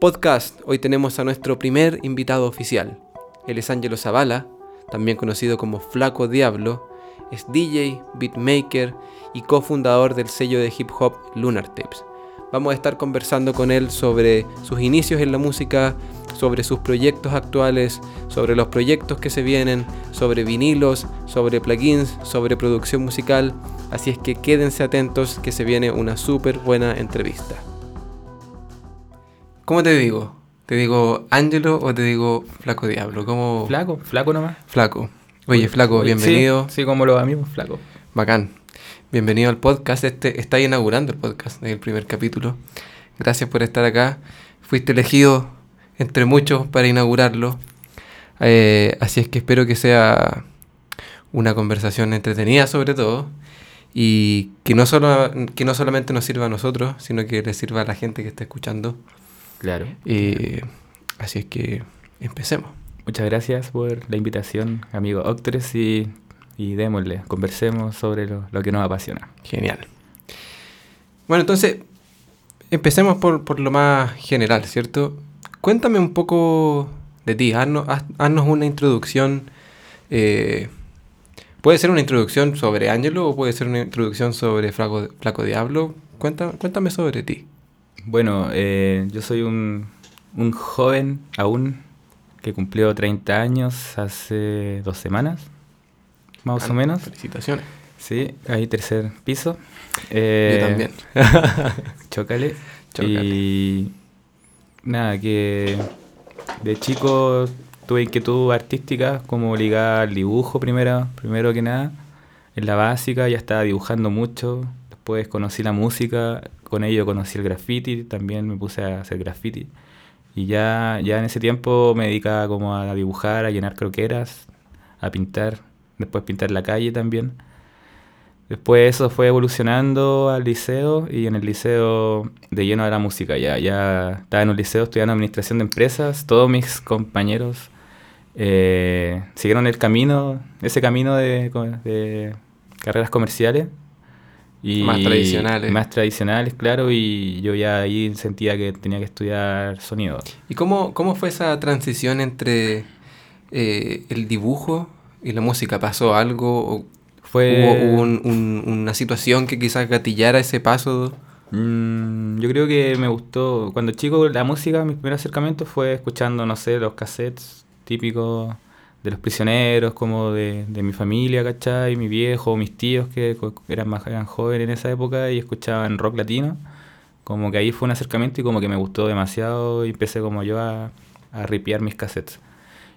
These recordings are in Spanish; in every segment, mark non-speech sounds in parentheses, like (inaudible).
Podcast. Hoy tenemos a nuestro primer invitado oficial. Él es Ángelo Zavala, también conocido como Flaco Diablo. Es DJ, beatmaker y cofundador del sello de hip hop Lunar Tapes. Vamos a estar conversando con él sobre sus inicios en la música, sobre sus proyectos actuales, sobre los proyectos que se vienen, sobre vinilos, sobre plugins, sobre producción musical. Así es que quédense atentos que se viene una súper buena entrevista. ¿Cómo te digo? ¿Te digo Ángelo o te digo Flaco Diablo? ¿Cómo... Flaco, flaco nomás. Flaco. Oye, Flaco, bienvenido. Sí, como los amigos, Flaco. Bacán. Bienvenido al podcast. Este está inaugurando el podcast, el primer capítulo. Gracias por estar acá. Fuiste elegido entre muchos para inaugurarlo. Eh, así es que espero que sea una conversación entretenida sobre todo y que no, solo, que no solamente nos sirva a nosotros, sino que le sirva a la gente que está escuchando. Claro. Eh, así es que empecemos. Muchas gracias por la invitación, amigo Octres, y, y démosle, conversemos sobre lo, lo, que nos apasiona. Genial. Bueno, entonces, empecemos por, por lo más general, ¿cierto? Cuéntame un poco de ti, haznos, haznos una introducción. Eh, puede ser una introducción sobre Ángelo o puede ser una introducción sobre Flaco, Flaco Diablo. Cuéntame, cuéntame sobre ti. Bueno, eh, yo soy un, un, joven aún que cumplió 30 años hace dos semanas, más ah, o menos. Felicitaciones. Sí, ahí tercer piso. Eh, yo también. (laughs) chócale. chócale. Y nada, que de chico tuve inquietud artística como ligada al dibujo primero, primero que nada. En la básica ya estaba dibujando mucho, después conocí la música, con ello conocí el graffiti, también me puse a hacer graffiti. Y ya, ya en ese tiempo me dedicaba como a dibujar, a llenar croqueras, a pintar, después pintar la calle también. Después eso fue evolucionando al liceo y en el liceo de lleno de la música. Ya, ya estaba en un liceo estudiando administración de empresas. Todos mis compañeros eh, siguieron el camino, ese camino de, de carreras comerciales. Y más tradicionales. Más tradicionales, claro, y yo ya ahí sentía que tenía que estudiar sonido. ¿Y cómo, cómo fue esa transición entre eh, el dibujo y la música? ¿Pasó algo? Fue... ¿Hubo, un, una situación que quizás gatillara ese paso? Mm, yo creo que me gustó. Cuando chico, la música, mi primer acercamiento fue escuchando, no sé, los cassettes típicos de los prisioneros, como de, de mi familia, ¿cachai? Mi viejo, mis tíos que eran más eran jóvenes en esa época y escuchaban rock latino. Como que ahí fue un acercamiento y como que me gustó demasiado y empecé como yo a, a ripear mis cassettes.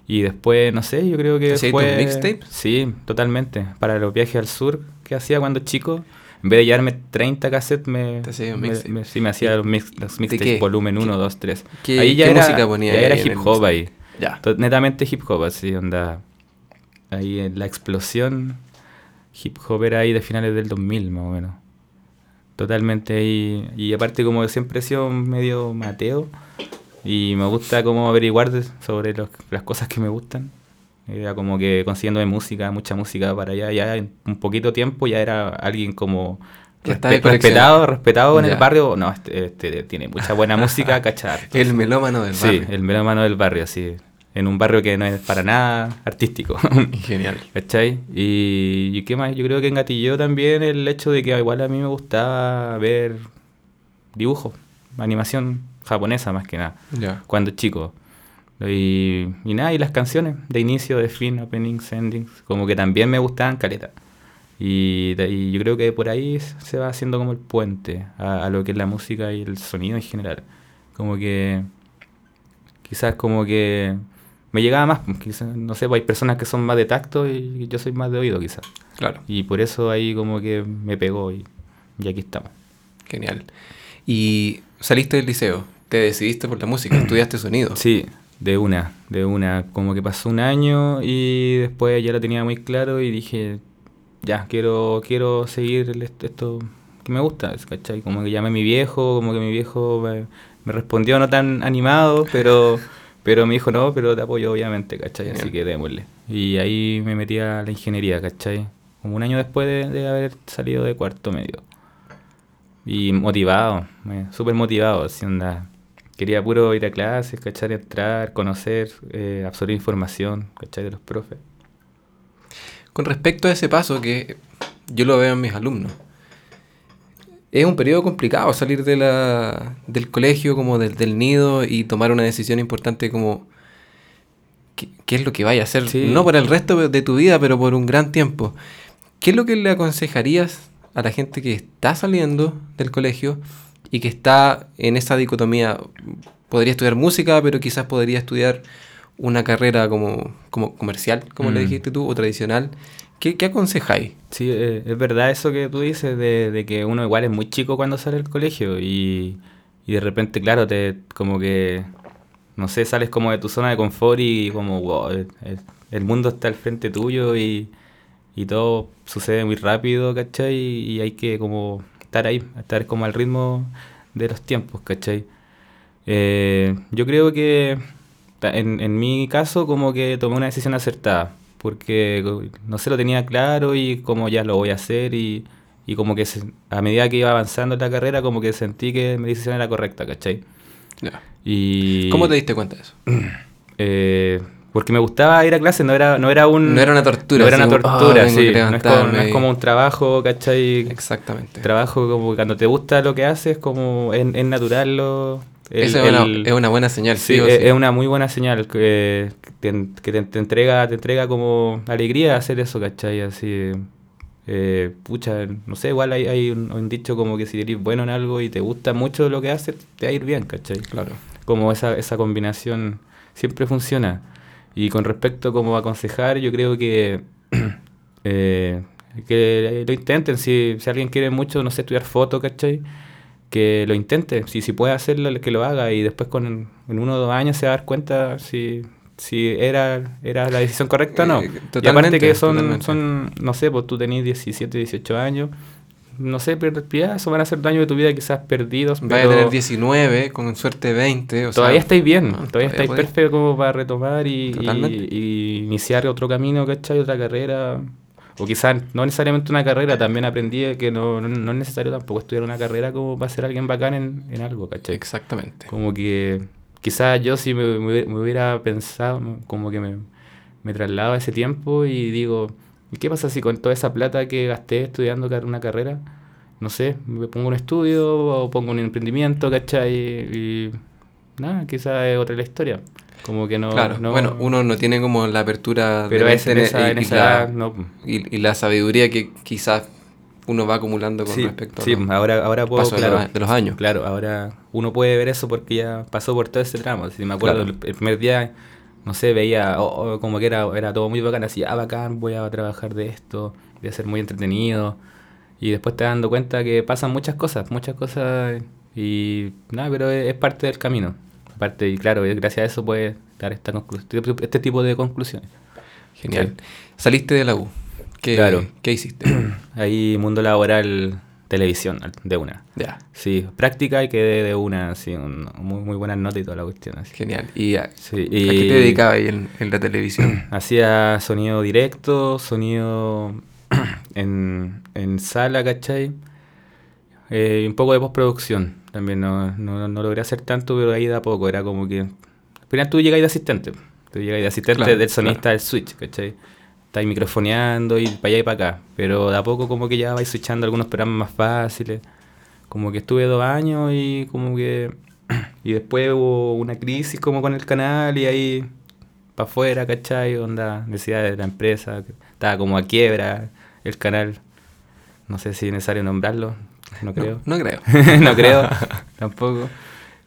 Y después, no sé, yo creo que ¿Hacías fue... tus mixtapes? Sí, totalmente. Para los viajes al sur que hacía cuando chico, en vez de llevarme 30 cassettes, me, me, me, sí, me hacía los, mix, los mixtapes volumen 1, 2, 3. ¿Qué, ahí ya ¿qué era, música ponía ya ahí era hip hop ahí. Ya. To- Netamente hip hop, así, onda. Ahí en la explosión hip hop era ahí de finales del 2000, más o menos. Totalmente ahí. Y aparte, como siempre he sido medio mateo, y me gusta como averiguar sobre los- las cosas que me gustan. Era como que consiguiendo música, mucha música para allá. Ya en un poquito tiempo ya era alguien como respe- respetado, respetado en Ya. el barrio. No, este, este tiene mucha buena música, (laughs) cachar. El melómano del Sí, barrio. el melómano del barrio, sí. En un barrio que no es para nada artístico. (laughs) Genial. ¿Cachai? Y, y qué más, yo creo que engatilló también el hecho de que igual a mí me gustaba ver dibujos, animación japonesa más que nada, Ya. cuando chico. Y, y nada, y las canciones de inicio, de fin, openings, endings, como que también me gustaban caleta. Y, y yo creo que por ahí se va haciendo como el puente a, a lo que es la música y el sonido en general. Como que quizás como que me llegaba más, pues, quizás, no sé, pues hay personas que son más de tacto y yo soy más de oído quizás. Claro. Y por eso ahí como que me pegó y, y aquí estamos. Genial. Y saliste del liceo, te decidiste por la música, estudiaste sonido. Sí, de una, de una. Como que pasó un año y después ya lo tenía muy claro y dije, ya, quiero, quiero seguir esto que me gusta, ¿cachai? Como que llamé a mi viejo, como que mi viejo me, me respondió no tan animado, pero, (laughs) pero me dijo, no, pero te apoyo obviamente, ¿cachai? Así que démosle. Y ahí me metí a la ingeniería, ¿cachai? Como un año después de, de haber salido de cuarto medio. Y motivado, súper motivado, así onda. quería puro ir a clases, ¿cachai? Entrar, conocer, eh, absorber información, ¿cachai? De los profes. Con respecto a ese paso que yo lo veo en mis alumnos, es un periodo complicado salir de la, del colegio, como del, del nido y tomar una decisión importante como qué, qué es lo que vaya a hacer, Sí. no por el resto de tu vida, pero por un gran tiempo. ¿Qué es lo que le aconsejarías a la gente que está saliendo del colegio y que está en esa dicotomía? Podría estudiar música, pero quizás podría estudiar una carrera como, como comercial, como le Mm. dijiste tú, o tradicional. ¿Qué, qué aconsejáis? Sí, eh, es verdad eso que tú dices de, de que uno igual es muy chico cuando sale del colegio y, y de repente, claro, te como que, no sé, sales como de tu zona de confort y como, wow, el, el- mundo está al frente tuyo y, y todo sucede muy rápido, ¿cachai? Y, hay que como estar ahí, estar como al ritmo de los tiempos, ¿cachai? Eh, yo creo que en, en mi caso como que tomé una decisión acertada, porque no sé, lo tenía claro y como ya lo voy a hacer y, y como que se- a medida que iba avanzando en la carrera como que sentí que mi decisión era correcta, ¿cachai? Y, ¿Cómo te diste cuenta de eso? (clears throat) eh, porque me gustaba ir a clase, no era, no era un... No era una tortura, No era una como, "Ah, tortura, que sí. No es, como, no es como un trabajo, ¿cachai? Exactamente. Trabajo como cuando te gusta lo que haces, como es, es natural lo... el- Esa es, una, es una buena señal, Sí, sí, o es, sí. es una muy buena señal que, que te, que te- te entrega, te entrega como alegría hacer eso, ¿cachai? Así, eh, pucha, no sé, igual hay, hay un, un dicho como que si eres bueno en algo y te gusta mucho lo que haces, te va a ir bien, ¿cachai? Claro. Como esa, esa combinación siempre funciona. Y con respecto como a aconsejar, yo creo que, (clears throat) eh, que lo intenten. Si, si alguien quiere mucho, no sé, estudiar foto, ¿cachai? Que lo intente. Si, si puede hacerlo, que lo haga. Y después con, en uno o dos años se va a dar cuenta si, si era, era la decisión correcta o no. Eh, y aparte que son, totalmente. son, no sé, pues tú tenés 17, 18 años. No sé, pero eso van a ser daños de tu vida quizás perdidos. Vaya a pero- tener 19, con suerte 20. O todavía sea, estáis bien, no, todavía todavía estáis podéis. perfecto como para retomar y, y iniciar otro camino, ¿cachai? Otra carrera. O quizás no necesariamente una carrera, también aprendí que no, no, no es necesario tampoco estudiar una carrera como para ser alguien bacán en, en algo, ¿cachai? Exactamente. Como que quizás yo si me, me hubiera- me hubiera pensado, como que me, me traslado a ese tiempo y digo, ¿y qué pasa si con toda esa plata que gasté estudiando una carrera, no sé, me pongo un estudio o pongo un emprendimiento, ¿cachai? Y nada, quizás es otra la historia. Como que no... claro, no- bueno, uno no tiene como la apertura Pero de es en esa, y- en y esa la- edad, no. y, y la sabiduría que quizás uno va acumulando con Sí, respecto sí, a los ahora, ahora puedo, pasos de claro, los- de los años. Claro, ahora uno puede ver eso porque ya pasó por todo ese tramo. Si me acuerdo, Claro. el, primer día, no sé, veía oh, oh, como que era, era todo muy bacán, así, ah, bacán, voy a trabajar de esto, voy a ser muy entretenido. Y después te das dando cuenta que pasan muchas cosas, muchas cosas, y nada, pero es, es parte del camino. Aparte, y claro, y gracias a eso puedes dar esta conclu- este tipo de conclusiones. Genial. Saliste de la U. ¿Qué, Claro. ¿qué hiciste? (clears throat) Ahí, mundo laboral, televisión, de una. ya, Sí, práctica y quedé de una, así, un- muy, muy buenas notas y toda la cuestión. Así. genial. ¿Y a, Sí, a y qué te dedicabas ahí en, en la televisión? (clears throat) Hacía sonido directo, sonido (clears throat) en, en sala, ¿cachai? Eh, un poco de postproducción. También no, no, no logré hacer tanto, pero ahí da poco. Era como que. Al final tú llegas de asistente. Tú llegas de asistente Claro, del sonista del switch, ¿cachai? Estáis microfoneando y para allá y para acá. Pero de a poco como que ya vais switchando algunos programas más fáciles. Como que estuve dos años y como que... (clears throat) Y después hubo una crisis como con el canal y ahí para afuera, ¿cachai? Onda, necesidad de la empresa. Estaba como a quiebra el canal. No sé si es necesario nombrarlo. No creo. No, no creo. (laughs) no creo, (laughs) tampoco.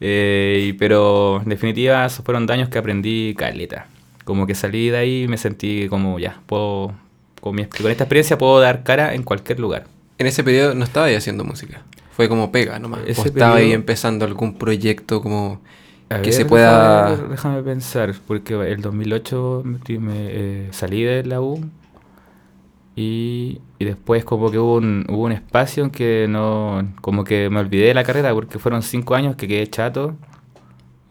Eh, pero en definitiva, esos fueron daños que aprendí caleta. Como que salí de ahí y me sentí como ya, puedo, con, mi- con esta experiencia puedo dar cara en cualquier lugar. En ese periodo no estaba ahí haciendo música. Fue como pega nomás. Ese o estaba ahí empezando algún proyecto como A que ver, se pueda... Déjame, déjame pensar, porque el 2008 me, me, eh, salí de la U y, y después como que hubo un, hubo un espacio en que no, como que me olvidé de la carrera porque fueron cinco años que quedé chato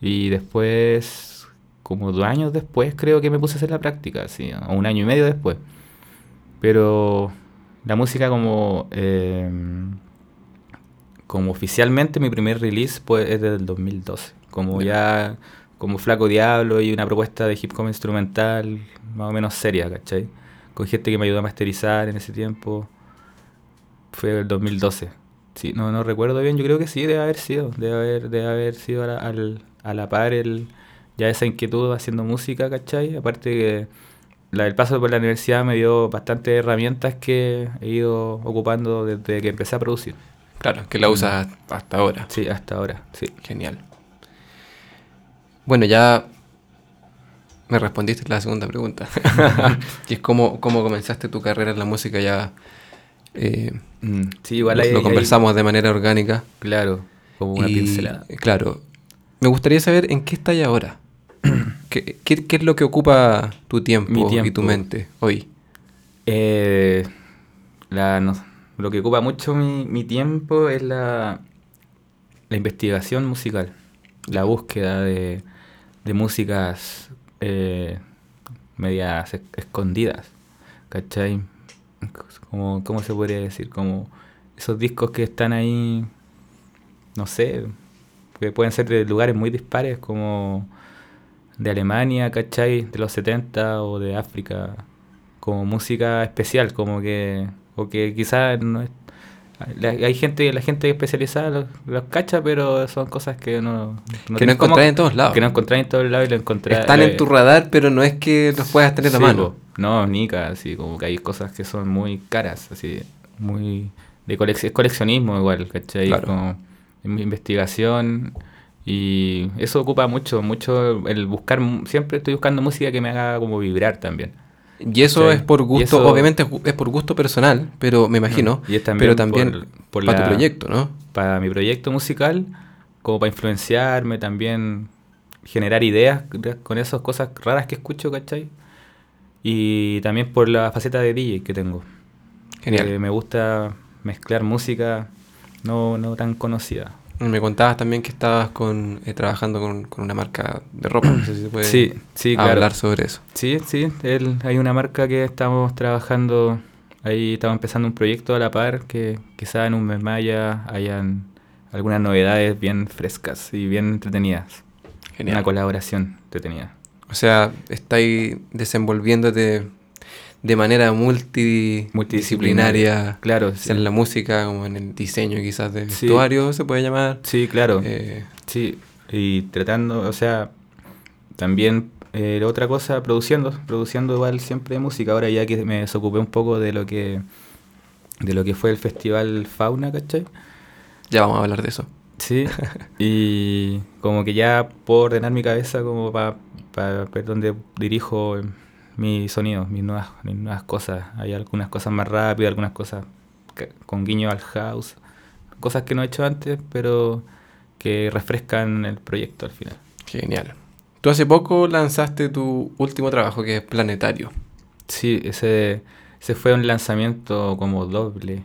y después, como dos años después creo que me puse a hacer la práctica, sí, o un año y medio después. Pero la música como... eh, como oficialmente mi primer release pues, es del 2012, como ya como Flaco Diablo y una propuesta de hip hop instrumental más o menos seria, ¿cachai? Con gente que me ayudó a masterizar en ese tiempo. Fue el 2012. Sí, no, no recuerdo bien, yo creo que sí, debe haber sido, debe haber, debe haber sido a la, al, a la par el, ya esa inquietud haciendo música, ¿cachai? Aparte que la, el paso por la universidad me dio bastantes herramientas que he ido ocupando desde que empecé a producir. Claro, que la usas hasta ahora. Sí, hasta ahora, sí. Genial. Bueno, ya me respondiste la segunda pregunta, (laughs) que es cómo, cómo comenzaste tu carrera en la música ya. Eh, mm, sí, igual lo, conversamos de manera orgánica. Claro, como una pincelada. Claro. Me gustaría saber en qué estás ahora. (clears throat) ¿Qué, ¿Qué, qué, es lo que ocupa tu tiempo, y tu mente hoy? Eh, la, lo que ocupa mucho mi, mi tiempo es la, la investigación musical, la búsqueda de, de músicas eh, medias escondidas, ¿cachai? Como, ¿Cómo se podría decir? Como esos discos que están ahí, no sé, que pueden ser de lugares muy dispares, como de Alemania, ¿cachai? De los 70 o de África, como música especial, como que, o que quizás no es hay gente, la gente especializada los, cacha, pero son cosas que no... que no encontrás en todos lados. Que no encontrás en todos lados y lo encontrás... Están en tu radar, pero no es que los puedas tener a mano. no, ni así, como que hay cosas que son muy caras, así, muy... de es coleccionismo igual, ¿cachai? Como investigación y eso ocupa mucho, mucho el buscar, siempre estoy buscando música que me haga como vibrar también. Y eso es por gusto, obviamente es por gusto personal, pero me imagino, y también pero también para tu proyecto, ¿no? Para mi proyecto musical, como para influenciarme, también generar ideas con esas cosas raras que escucho, ¿cachai? Y también por la faceta de DJ que tengo. Genial. me gusta mezclar música no, no tan conocida. Me contabas también que estabas con, eh, trabajando con, una marca de ropa. No sé si se puede sí, sí, hablar sobre eso. Sí, sí. hay una marca que estamos trabajando. Ahí estamos empezando un proyecto a la par que quizá en un mes más ya hayan algunas novedades bien frescas y bien entretenidas. Genial. Una colaboración entretenida. O sea, estáis desenvolviéndote de manera multidisciplinaria, claro, en la música, como en el diseño quizás de vestuario, se puede llamar. Sí, claro. Eh, sí, y tratando, o sea, también eh, otra cosa, produciendo, produciendo igual siempre música. Ahora ya que me desocupé un poco de lo que de lo que fue el festival Fauna, ¿cachai? Ya vamos a hablar de eso. Sí, (laughs) y como que ya puedo ordenar mi cabeza como para ver dónde dirijo mi sonido, mis nuevas, mis nuevas cosas. Hay algunas cosas más rápidas, algunas cosas con guiño al house, cosas que no he hecho antes, pero que refrescan el proyecto al final. Genial. Tú hace poco lanzaste tu último trabajo, que es Planetario. Sí, ese, ese fue un lanzamiento como doble,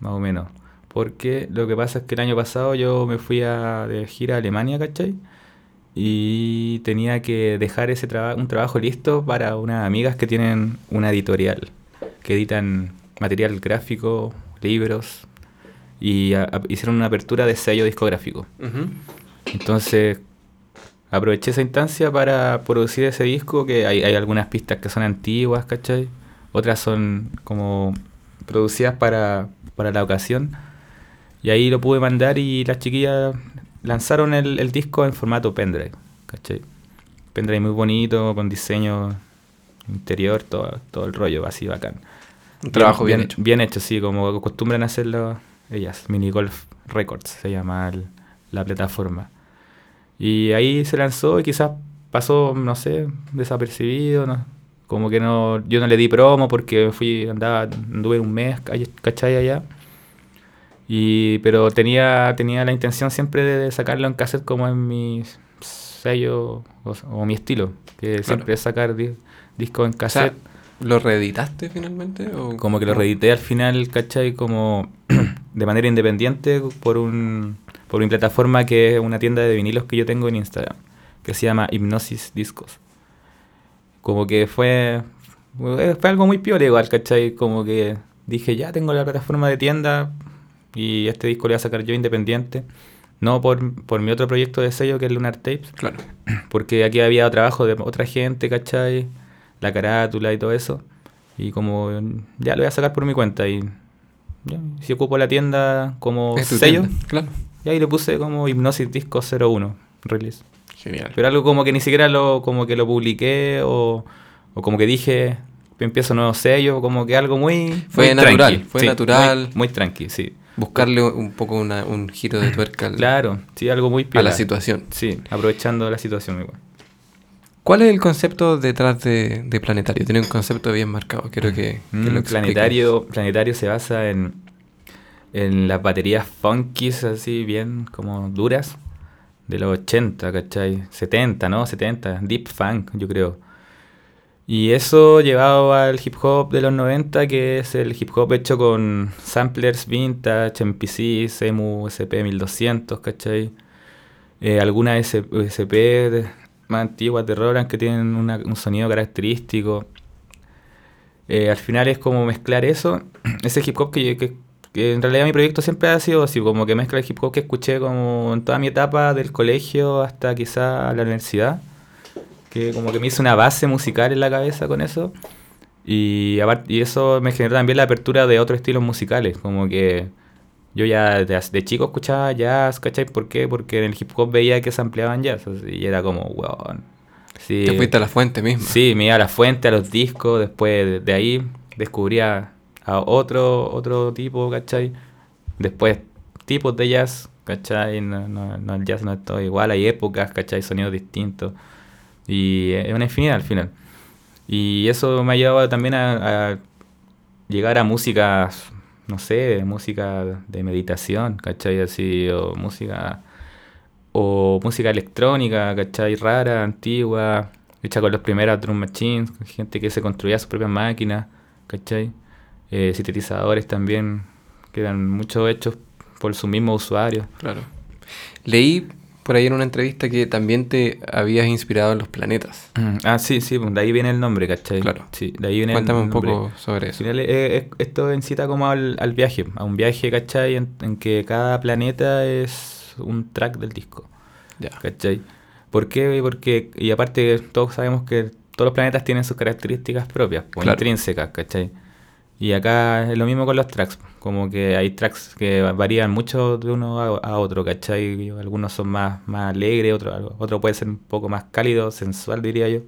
más o menos. Porque lo que pasa es que el año pasado yo me fui a, de gira a Alemania, ¿cachai? Y tenía que dejar ese trabajo un trabajo listo para unas amigas que tienen una editorial, que editan material gráfico, libros, y hicieron una apertura de sello discográfico. Entonces aproveché esa instancia para producir ese disco, que hay, hay, algunas pistas que son antiguas, ¿cachai? Otras son como producidas para, para la ocasión. Y ahí lo pude mandar y las chiquillas lanzaron el, disco en formato pendrive, ¿cachai? Pendrive muy bonito, con diseño interior, todo, todo el rollo, así bacán. Un trabajo bien, hecho. Bien hecho, sí, como acostumbran a hacerlo ellas. Mini Golf Records se llama la plataforma. Y ahí se lanzó y quizás pasó, no sé, desapercibido, ¿no? Como que no, yo no le di promo porque fui, andaba, anduve un mes, ¿cachai? Allá. Y, pero tenía, tenía la intención siempre de sacarlo en cassette como en mi sello o, mi estilo, que siempre es sacar discos en cassette. ¿Lo reeditaste finalmente? como que lo reedité al final, ¿cachai? Como (clears throat) de manera independiente por, un, por una plataforma que es una tienda de vinilos que yo tengo en Instagram, que se llama Hipnosis Discos. Como que fue, fue algo muy piola igual, ¿cachai? Como que dije, ya tengo la plataforma de tienda, y este disco lo voy a sacar yo independiente. No por, por mi otro proyecto de sello que es Lunar Tapes. Claro. (clears throat) Porque aquí había trabajo de otra gente, ¿cachai? La carátula y todo eso. Y como ya lo voy a sacar por mi cuenta y ya, si ocupo la tienda como sello, tienda, Claro. y ahí le puse como Hipnosis Disco 01 release. Genial. Pero algo como que ni siquiera lo, como que lo publiqué o, o como que dije, empiezo nuevo sello, como que algo muy... Fue muy natural, tranqui, fue sí, natural. Muy, muy tranqui, sí. Buscarle un poco una- un giro de tuerca al- Claro, sí, algo muy a la situación. Sí, aprovechando la situación igual. ¿Cuál es el concepto detrás de, de Planetario? Tiene un concepto bien marcado. Quiero que, que Mm, lo expliques. planetario, planetario se basa en, en las baterías funkies así bien como duras de los 80, ¿cachai? 70, ¿no? 70, deep funk, yo creo. Y eso llevado al hip hop de los 90, que es el hip hop hecho con samplers vintage, MPCs, EMU, SP1200, ¿cachai? Eh, algunas SP más antiguas de Roland que tienen un sonido característico. Eh, al final es como mezclar eso, (clears throat) ese hip hop que en realidad mi proyecto siempre ha sido así, como que mezcla el hip hop que escuché como en toda mi etapa del colegio hasta quizá la universidad, que como que me hizo una base musical en la cabeza con eso. Y, y eso me generó también la apertura de otros estilos musicales, como que yo ya de, de chico escuchaba jazz, ¿cachai? ¿Por qué? Porque en el hip hop veía que se ampliaban jazz, así, y era como, weón. Sí, Te fuiste a la fuente misma. Sí, me iba a la fuente, a los discos, después de, de ahí descubría a otro, otro tipo, ¿cachai? Después tipos de jazz, ¿cachai? No, no- no, el jazz no es todo igual, hay épocas, ¿cachai? Sonidos distintos. Y es una infinidad al final. Y eso me ha llevado también a, a llegar a música, no sé, música de meditación, ¿cachai? Así, o música o música electrónica, ¿cachai? Rara, antigua, hecha con las primeras drum machines, gente que se construía sus propias máquinas, ¿cachai? Eh, sintetizadores también, que eran muchos hechos por su mismo usuario. Claro. Leí por ahí en una entrevista que también te habías inspirado en los planetas. Ah, sí, sí, pues, de ahí viene el nombre, ¿cachai? Claro. Sí, de ahí viene el Cuéntame un poco sobre eso. eh, es- esto incita como al, al viaje, a un viaje, ¿cachai? En, en que cada planeta es un track del disco. Ya. ¿Cachai? ¿Por qué? Porque, y aparte todos sabemos que todos los planetas tienen sus características propias, pues, Claro. intrínsecas, ¿cachai? Y acá es lo mismo con los tracks, como que hay tracks que varían mucho de uno a, a otro, ¿cachai? Algunos son más, más alegres, otro, otro puede ser un poco más cálido, sensual, diría yo.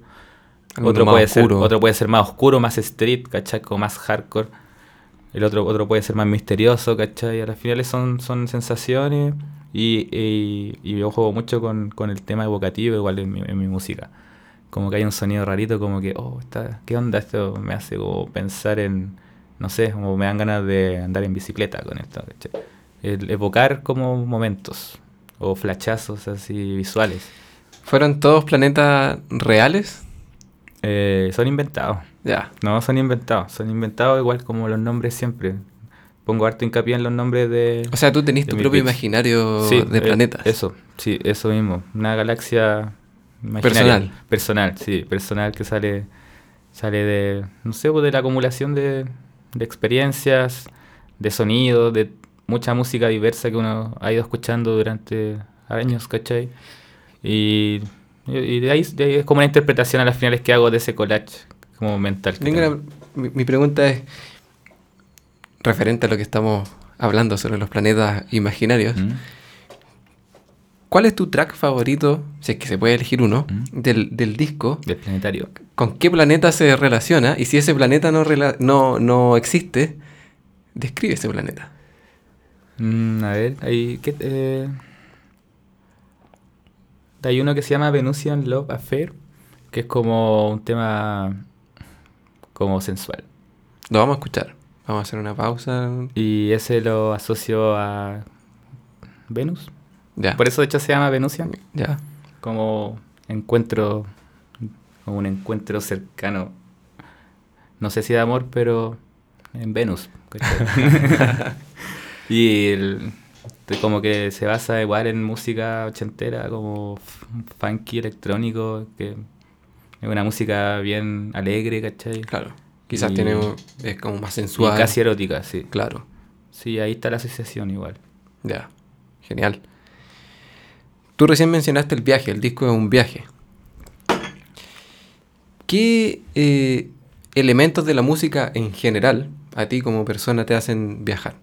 Alguno Otro puede, ser, otro puede ser más oscuro, más street, ¿cachai? Como más hardcore. El otro, otro puede ser más misterioso, ¿cachai? A las finales son, son sensaciones y, y, y yo juego mucho con, con el tema evocativo igual en mi, en mi música. Como que hay un sonido rarito, como que, oh, está, ¿qué onda? Esto me hace como pensar en, no sé, como me dan ganas de andar en bicicleta con esto, ¿cachai? El evocar como momentos o flachazos así visuales. ¿Fueron todos planetas reales? Eh, son inventados. Ya. No, son inventados. Son inventados igual como los nombres siempre. Pongo harto hincapié en los nombres de... O sea, tú tenés tu propio pitch. imaginario Sí, de eh, planetas. Eso, sí, eso mismo. Una galaxia imaginaria. Personal. Personal, sí, personal que sale sale de, no sé, pues de la acumulación de, de experiencias, de sonidos, de mucha música diversa que uno ha ido escuchando durante años, ¿cachai? Y, y- de, ahí, de ahí es como una interpretación a las finales que hago de ese collage como mental. una- mi, mi pregunta es referente a lo que estamos hablando sobre los planetas imaginarios. ¿Mm? ¿Cuál es tu track favorito, si es que se puede elegir uno, ¿Mm? del, del disco? Del planetario. ¿Con qué planeta se relaciona? Y si ese planeta no, rela- no, no existe, describe ese planeta. Mm, a ver, hay, ¿qué, eh? hay uno que se llama Venusian Love Affair, que es como un tema como sensual. Lo vamos a escuchar. Vamos a hacer una pausa. Y ese lo asocio a Venus. Ya. Por eso de hecho se llama Venusian, Ya. como encuentro, como un encuentro cercano. No sé si de amor, pero en Venus. (laughs) y el- como que se basa igual en música ochentera, como funky electrónico, que es una música bien alegre, ¿cachai? Claro. Quizás Y- tiene un- es como más Y sensual. casi erótica, sí. Claro. Sí, ahí está la asociación igual. Ya. Genial. Tú recién mencionaste el viaje, el disco es un viaje. ¿Qué eh, elementos de la música en general a ti como persona te hacen viajar?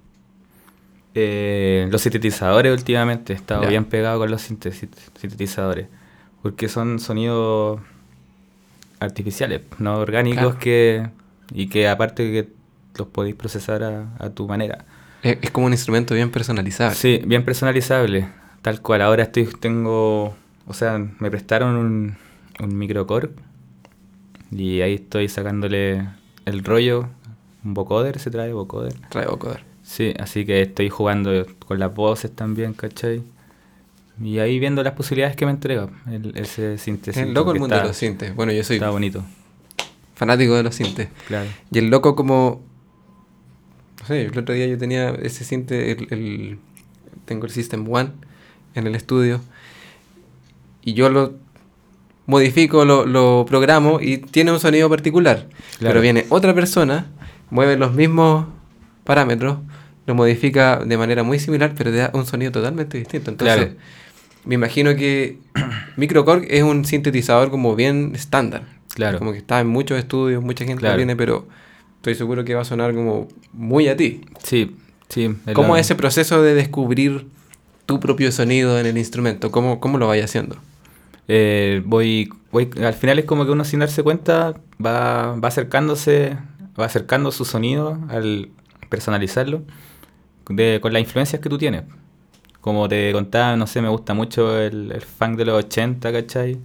Eh, los sintetizadores últimamente, he estado bien pegado con los sintetizadores, porque son sonidos artificiales, no orgánicos que y que aparte que los podéis procesar a, tu manera. Es, como un instrumento bien personalizable. Sí, bien personalizable, tal cual. Ahora estoy tengo, o sea, me prestaron un, un microcore y ahí estoy sacándole el rollo, un vocoder se trae vocoder. Trae vocoder. Sí, así que estoy jugando con las voces también, ¿cachai? Y ahí viendo las posibilidades que me entrega el, ese síntesis. El loco el mundo de los sintes. Bueno, yo soy. Está bonito. Fanático de los sintes. Claro. Y el loco, como. No sé, el otro día yo tenía ese sinte, el, tengo el System One en el estudio. Y yo lo modifico, lo, lo programo y tiene un sonido particular. Pero viene otra persona, mueve los mismos parámetros, lo modifica de manera muy similar, pero te da un sonido totalmente distinto. Entonces, me imagino que (clears throat) Microcorg es un sintetizador como bien estándar. Claro. Como que está en muchos estudios, mucha gente lo tiene, pero estoy seguro que va a sonar como muy a ti. Sí, sí. ¿Cómo es ese proceso de descubrir tu propio sonido en el instrumento? ¿Cómo, cómo lo vaya haciendo? Eh, voy, voy, al final es como que uno sin darse cuenta va, va acercándose, va acercando su sonido al personalizarlo de, con las influencias que tú tienes. Como te contaba, no sé, me gusta mucho el, el funk de los 80, ¿cachai?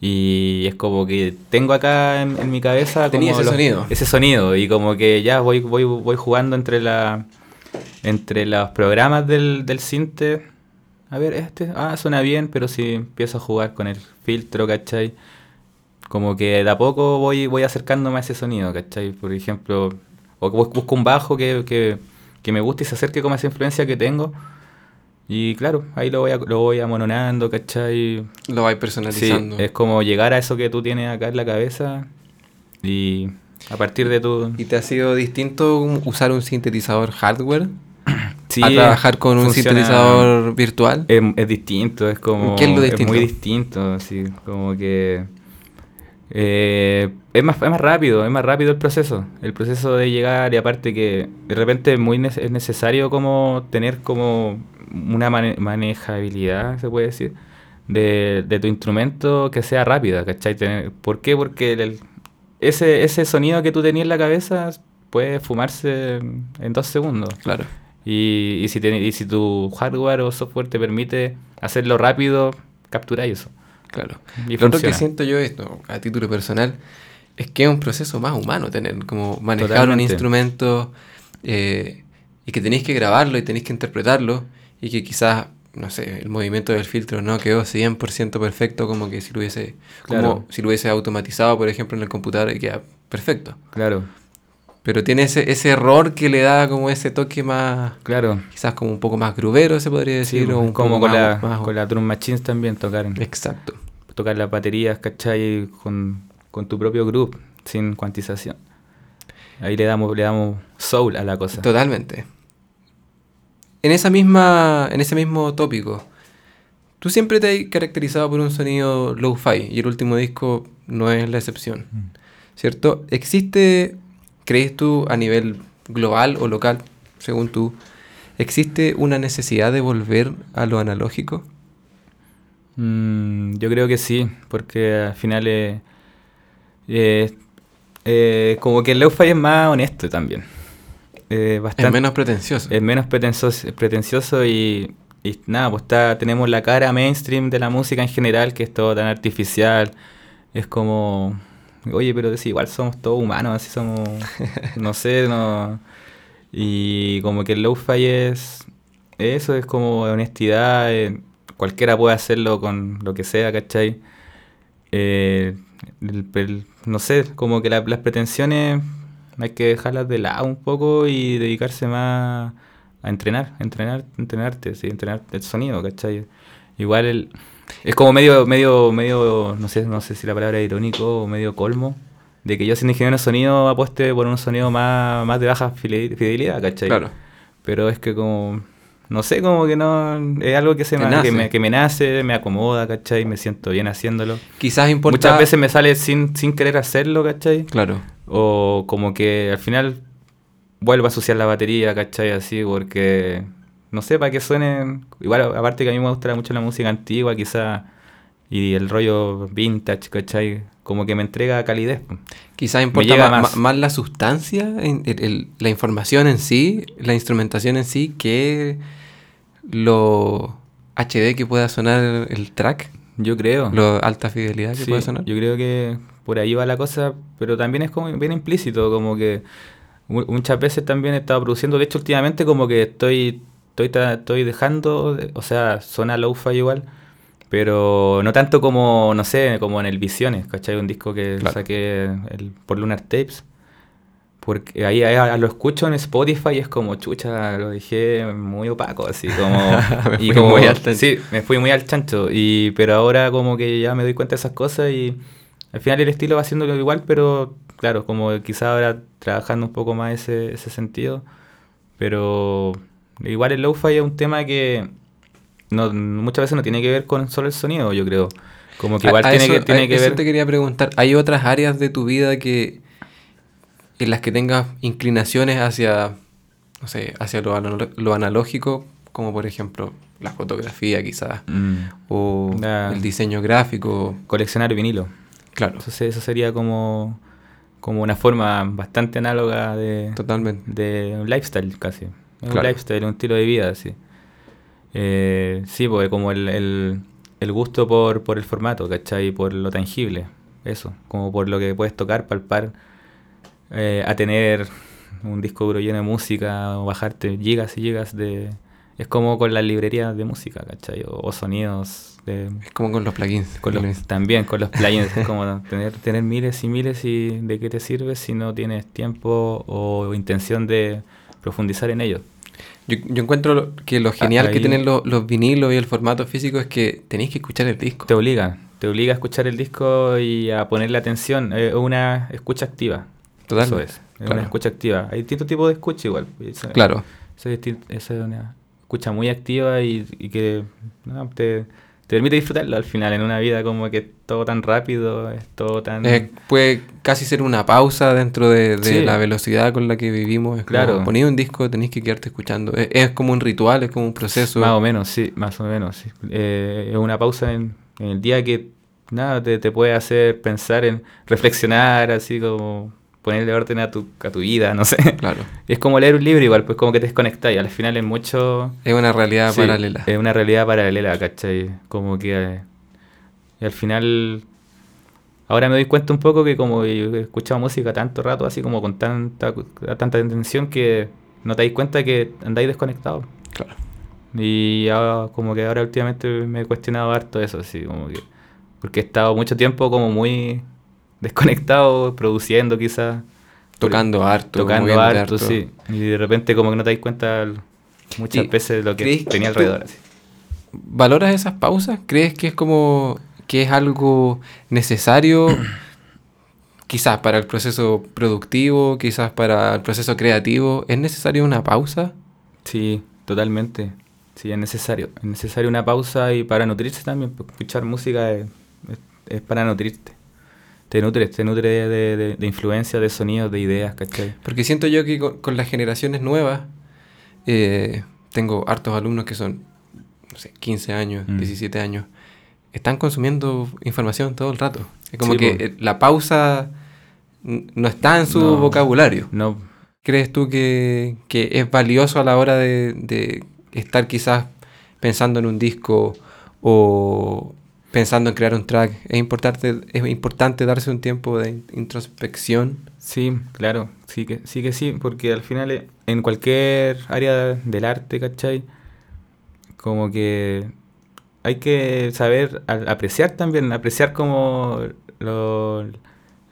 Y es como que tengo acá en, mi cabeza Tenía ese sonido. Ese sonido. Y como que ya voy, voy, voy jugando entre la entre los programas del, del cinte. A ver, este, ah, suena bien, pero si empiezo a jugar con el filtro, ¿cachai? Como que de a poco voy, voy acercándome a ese sonido, ¿cachai? Por ejemplo, o busco un bajo que, que, que me guste y se acerque con esa influencia que tengo y claro, ahí lo voy, a, lo voy amononando, ¿cachai? Lo vais personalizando. Sí, es como llegar a eso que tú tienes acá en la cabeza y a partir de tu... ¿Y te ha sido distinto usar un sintetizador hardware? Sí, a trabajar con un sintetizador virtual. Es, distinto, es como... ¿Qué es lo distinto? Es muy distinto, así, como que... Eh, es, más, es más rápido, es más rápido el proceso. El proceso de llegar y aparte que de repente muy es necesario como tener como una manejabilidad, se puede decir, de, de, tu instrumento que sea rápida, ¿cachai? ¿Por qué? Porque el, ese, ese sonido que tú tenías en la cabeza puede fumarse en dos segundos. Claro. Y, y, si y si tu hardware o software te permite hacerlo rápido, capturáis eso. Claro. Y Lo otro que siento yo, esto, a título personal, es que es un proceso más humano tener, como manejar un instrumento eh, y que tenéis que grabarlo y tenéis que interpretarlo y que quizás, no sé, el movimiento del filtro no quedó 100% perfecto como que si lo hubiese, como si lo hubiese automatizado, por ejemplo, en el computador y queda perfecto. Claro. Pero tiene ese, ese error que le da como ese toque más. Claro. Quizás como un poco más grubero, se podría decir. o un como con, la, con la drum machines también tocar. Exacto. Tocar las baterías, ¿cachai? Con, con tu propio group, sin cuantización. Ahí le damos, le damos soul a la cosa. Totalmente en, esa misma, en ese mismo tópico, tú siempre te has caracterizado por un sonido low-fi y el último disco no es la excepción, mm. ¿cierto? ¿Existe, crees tú, a nivel global o local, según tú, existe una necesidad de volver a lo analógico? Mm, yo creo que sí, porque al final es, eh, como que el low-fi es más honesto también. Eh, bastante... Es menos pretencioso. Es menos pretencioso, pretencioso y, y, nada, pues está, tenemos la cara mainstream de la música en general, que es todo tan artificial. Es como, oye, pero igual somos todos humanos, así somos, no sé, no... Y como que el lo-fi es eso, es como honestidad, eh, cualquiera puede hacerlo con lo que sea, ¿cachai? Eh, no sé, como que las pretensiones hay que dejarlas de lado un poco y dedicarse más a entrenar, entrenar, entrenarte, sí, entrenar el sonido, ¿cachai? Igual el, es como medio, medio, medio, no sé, no sé si la palabra es irónico o medio colmo, de que yo siendo ingeniero de sonido apueste por un sonido más, más de baja fidelidad, ¿cachai? Claro. Pero es que como no sé, como que no. Es algo que, se me. Que, me, que me nace, me acomoda, ¿cachai? Me siento bien haciéndolo. Quizás importa... Muchas veces me sale sin, sin querer hacerlo, ¿cachai? Claro. O como que al final vuelvo a asociar la batería, ¿cachai? Así, porque. No sé, para que suenen. Igual, aparte que a mí me gusta mucho la música antigua, quizás. Y el rollo vintage, ¿cachai? Como que me entrega calidez. po. Quizás importa más. más la sustancia, en- el- el- la información en sí, la instrumentación en sí, que lo HD que pueda sonar el track, Yo creo. lo alta fidelidad que Sí, pueda sonar. Yo creo que por ahí va la cosa, pero también es como bien implícito, como que mu- muchas veces también he estado produciendo, de hecho últimamente como que estoy estoy, estoy dejando, de- o sea, suena lo-fi igual, pero no tanto como, no sé, como en el Visiones, ¿cachai? Un disco que Claro. saqué el, por Lunar Tapes. Porque ahí, ahí lo escucho en Spotify y es como, chucha, lo dejé muy opaco, así como... (laughs) Me y fui como muy al chancho. Sí, me fui muy al chancho. Y, pero ahora como que ya me doy cuenta de esas cosas y al final el estilo va haciéndolo igual, pero claro, como quizá ahora trabajando un poco más ese, ese sentido. Pero igual el lo-fi es un tema que no, muchas veces no tiene que ver con solo el sonido, yo creo. Como que igual a tiene eso- que, tiene a que eso ver... te quería preguntar, ¿hay otras áreas de tu vida que en las que tengas inclinaciones hacia, no sé, hacia lo, lo analógico, como por ejemplo la fotografía quizás, Mm, o el diseño gráfico? coleccionar vinilo. Claro, Eso, eso sería como, como una forma bastante análoga de, totalmente. de lifestyle casi. Es Un lifestyle, un estilo de vida, sí. Eh, sí, porque como el, el, el gusto por, por el formato, ¿cachai? Por lo tangible, eso. Como por lo que puedes tocar, palpar, eh, a tener un disco duro lleno de música o bajarte gigas y gigas de... Es como con las librerías de música, ¿cachai? O, o sonidos de, Es como con los plugins. con los- también con los plugins, es como (laughs) tener, tener miles y miles y de qué te sirve si no tienes tiempo o intención de profundizar en ello. Yo, yo encuentro que lo genial que tienen lo- los vinilos y el formato físico es que tenéis que escuchar el disco. Te obliga, te obliga a escuchar el disco y a ponerle atención, es una escucha activa. Totalmente, Eso es, es claro. una escucha activa. Hay distintos tipos de escucha igual. Eso- Claro. Eso es, eso es una escucha muy activa y, y que no, te, te permite disfrutarlo al final en una vida como que es todo tan rápido, es todo tan... Eh, puede casi ser una pausa dentro de, de Sí. la velocidad con la que vivimos. Es Claro. Como, un disco, tenéis que quedarte escuchando. Es, es como un ritual, es como un proceso. Más o menos, sí, más o menos. sí. Eh, es una pausa en, en el día que nada te, te puede hacer pensar en reflexionar, así como ponerle orden a tu, a tu vida, no sé. Claro. (laughs) Es como leer un libro igual, pues como que te desconectas y al final es mucho... Es una realidad sí, paralela. Es una realidad paralela, ¿cachai? Como que... eh, y al final... Ahora me doy cuenta un poco que como yo he escuchado música tanto rato, así como con tanta, tanta intención que no te das cuenta que andáis desconectados. Claro. Y ahora, como que ahora últimamente me he cuestionado harto eso, así como que... Porque he estado mucho tiempo como muy desconectado, produciendo quizás. Tocando harto. Tocando harto, sí. Y de repente como que no te das cuenta muchas ¿Y veces de lo que tenía alrededor. así. ¿Valoras esas pausas? ¿Crees que es como que es algo necesario (clears throat) quizás para el proceso productivo, quizás para el proceso creativo? ¿Es necesario una pausa? Sí, totalmente. Sí, es necesario. Es necesario una pausa y para nutrirse también. porque Escuchar música es, es- es para nutrirte. Te nutre, te nutre de, de, de influencias, de sonidos, de ideas, ¿cachai? Porque siento yo que con, con las generaciones nuevas, eh, tengo hartos alumnos que son, no sé, 15 años, Mm. 17 años, están consumiendo información todo el rato. Es como Sí, que eh, la pausa no está en su No. vocabulario. No, ¿Crees tú que, que es valioso a la hora de, de estar quizás pensando en un disco o pensando en crear un track? ¿Es importante, es importante darse un tiempo de in- introspección? Sí, claro, sí que sí, que sí porque al final eh, en cualquier área del arte, ¿cachai? Como que hay que saber apreciar también, apreciar como lo,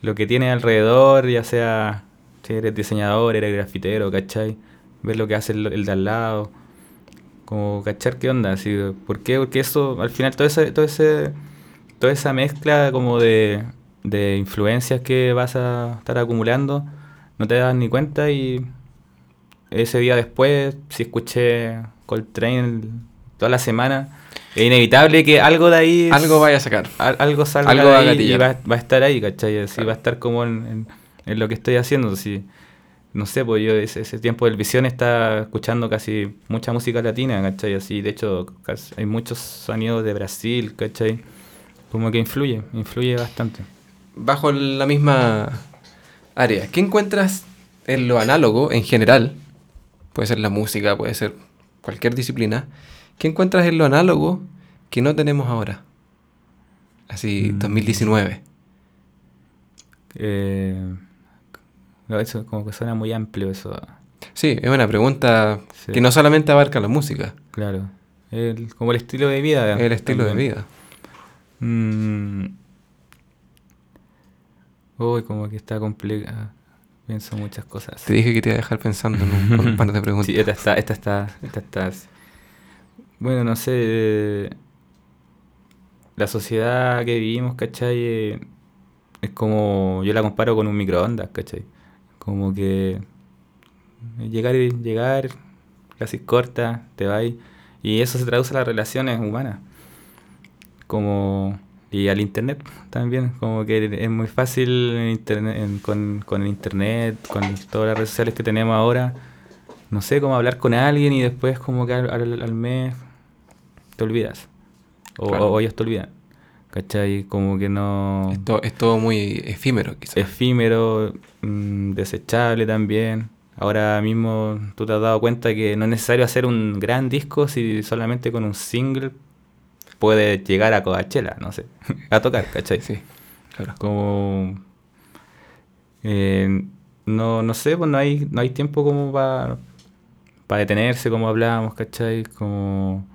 lo que tiene alrededor, ya sea si eres diseñador, eres grafitero, ¿cachai? Ver lo que hace el, el de al lado, como cachar qué onda, así, ¿por qué? Porque eso, al final, todo ese, todo ese, toda esa mezcla como de, de influencias que vas a estar acumulando, no te das ni cuenta y ese día después, si escuché Coltrane toda la semana, es inevitable que algo de ahí... Algo vaya a sacar. algo salga algo de ahí y va, a estar ahí, ¿cachai? Así va a estar como en, en, lo que estoy haciendo. Así. No sé, pues yo ese, ese tiempo del visión está escuchando casi mucha música latina, ¿cachai? Así, de hecho, hay muchos sonidos de Brasil, ¿cachai? Como que influye, influye bastante. Bajo la misma área, ¿qué encuentras en lo análogo en general? Puede ser la música, puede ser cualquier disciplina. ¿Qué encuentras en lo análogo que no tenemos ahora? Así, 2019. Mm. Eh, eso como que suena muy amplio eso. Sí, es una pregunta que no solamente abarca la música. Claro. como el estilo de vida. El estilo de vida. Mm. Uy, como que está complicado. Pienso muchas cosas. Te dije que te iba a dejar pensando en un, par de (laughs) preguntas. Sí, esta está, esta está, esta está. Bueno, no sé. La sociedad que vivimos, ¿cachai? Es como. Yo la comparo con un microondas, ¿cachai? Como que. Llegar y llegar, casi corta, te vas. Y eso se traduce a las relaciones humanas como y al internet también, como que es muy fácil internet, con, con, el internet, con todas las redes sociales que tenemos ahora, no sé, cómo hablar con alguien y después como que al, mes te olvidas, o, ellos te olvidan, ¿cachai? Como que no... Esto, es todo muy efímero quizás. Efímero, mm, desechable también. Ahora mismo tú te has dado cuenta que no es necesario hacer un gran disco si solamente con un single puede llegar a Coachella, no sé, (laughs) a tocar, ¿cachai? Sí, claro. Como... Eh, no, no sé, pues no hay, no hay tiempo como para para detenerse, como hablábamos, ¿cachai? Como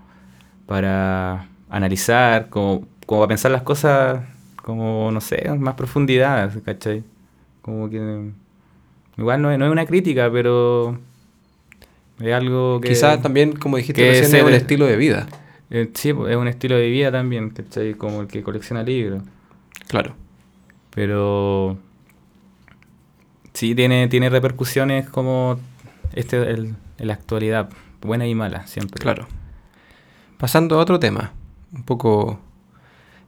para analizar, como, como para pensar las cosas, como, no sé, más profundidad, ¿cachai? Como que... Igual no, no es una crítica, pero es algo que... Quizás también, como dijiste recién, es un estilo de vida. Eh, sí, pues, es un estilo de vida también, ¿cachai? Como el que colecciona libros. Claro. Pero sí tiene, tiene repercusiones como este el, en la actualidad, buena y mala, siempre. Claro. Pasando a otro tema, un poco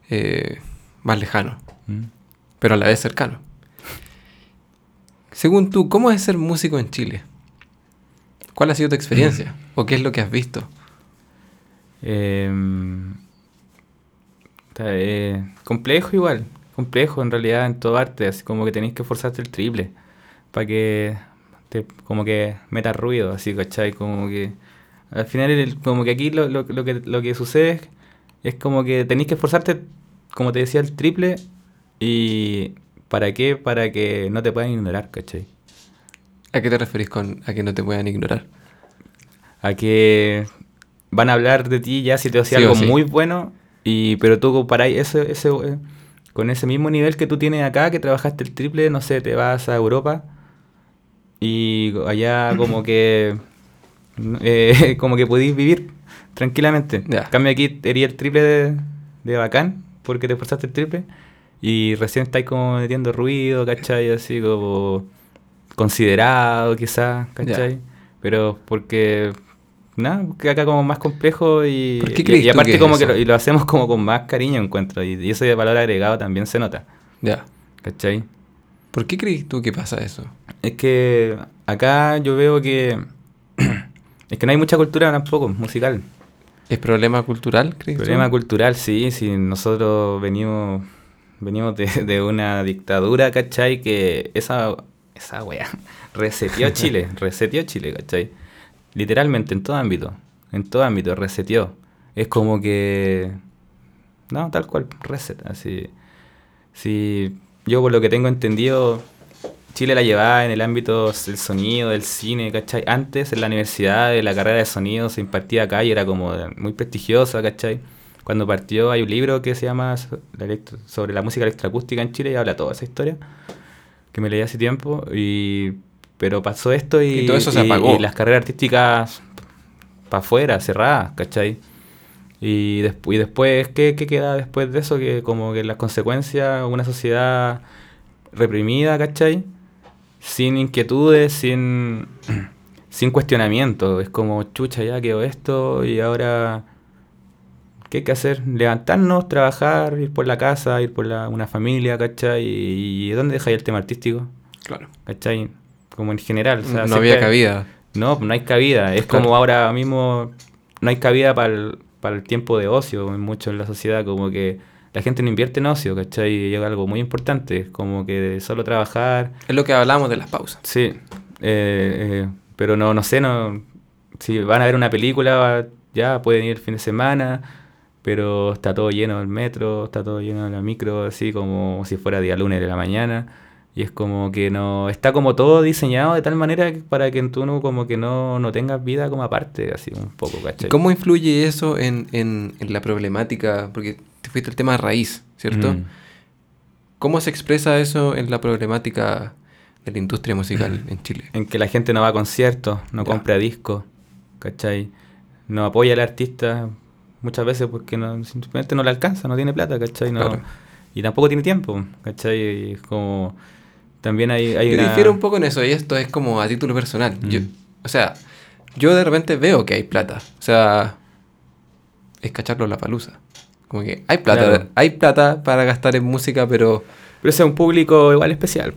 eh, más lejano, mm. pero a la vez cercano. Según tú, ¿cómo es ser músico en Chile? ¿Cuál ha sido tu experiencia? ¿O qué es lo que has visto? Em, eh, complejo igual, complejo en realidad en todo arte, así como que tenéis que forzarte el triple para que te, como que meta ruido, así, ¿cachai? Como que al final como que aquí lo, lo, lo, que, lo que sucede es, como que tenéis que esforzarte, como te decía, el triple y ¿para qué? Para que no te puedan ignorar, ¿cachai? ¿A qué te referís con a que no te puedan ignorar? A que van a hablar de ti ya si te hacía algo muy bueno, y, pero tú comparáis ese, ese, eh, con ese mismo nivel que tú tienes acá, que trabajaste el triple, no sé, te vas a Europa y allá (clears throat) como que eh, (laughs) como que podéis vivir tranquilamente. En cambio aquí sería el triple de, de, bacán, porque te esforzaste el triple, y recién estáis como metiendo ruido, ¿cachai? Así como considerado quizás, ¿cachai? Pero porque nada, que acá como más complejo y, y, aparte como que lo, y lo hacemos como con más cariño encuentro y, y ese valor agregado también se nota. Ya. ¿Cachai? ¿Por qué crees tú que pasa eso? Es que acá yo veo que (clears throat) es que no hay mucha cultura tampoco musical. ¿Es problema cultural, crees Problema cultural, sí, sí, nosotros venimos venimos de, de una dictadura, ¿cachai? Que esa esa wea (laughs) resetió (laughs) Chile, resetió Chile, ¿cachai? Literalmente, en todo ámbito. En todo ámbito, reseteó. Es como que. No, tal cual, reset. Así. Si yo, por lo que tengo entendido, Chile la llevaba en el ámbito del sonido, del cine, ¿cachai? Antes, en la universidad, la carrera de sonido se impartía acá y era como muy prestigiosa, ¿cachai? Cuando partió, hay un libro que se llama sobre la música electroacústica en Chile y habla toda esa historia, que me leí hace tiempo. Y pero pasó esto y, todo eso se apagó. Y las carreras artísticas para afuera, cerradas, ¿cachai? Y, después y después, ¿qué, ¿qué, queda después de eso? Que como que las consecuencias, una sociedad reprimida, ¿cachai? Sin inquietudes, sin, (clears throat) sin cuestionamiento. Es como, chucha, ya quedó esto y ahora, ¿qué hay que hacer? Levantarnos, trabajar, ir por la casa, ir por la, una familia, ¿cachai? ¿Y, dónde dejáis el tema artístico? Claro. ¿Cachai? Como en general. no había cabida. No, no hay cabida. Es como ahora mismo no hay cabida para el, para el tiempo de ocio, mucho en la sociedad, como que la gente no invierte en ocio, ¿cachai? Y es algo muy importante, como que solo trabajar. Es lo que hablamos de las pausas. Sí, eh, eh, pero no, no sé, no, si van a ver una película, ya pueden ir el fin de semana, pero está todo lleno del metro, está todo lleno de la micro, así como si fuera día lunes de la mañana. Y es como que no. Está como todo diseñado de tal manera para que tú no, como que no, no tengas vida como aparte, así un poco, ¿cachai? ¿Cómo influye eso en, en, en la problemática? Porque te fuiste al tema raíz, ¿cierto? Mm. ¿Cómo se expresa eso en la problemática de la industria musical (laughs) en Chile? En que la gente no va a conciertos, no compra discos, ¿cachai? No apoya al artista muchas veces porque no, simplemente no le alcanza, no tiene plata, ¿cachai? No, Y tampoco tiene tiempo, ¿cachai? es como también hay, hay yo difiero un poco en eso, y esto es como a título personal. Yo, mm. o sea, yo de repente veo que hay plata. O sea, es cacharlo la palusa. Como que hay plata, hay plata para gastar en música, pero... Pero es un público igual especial.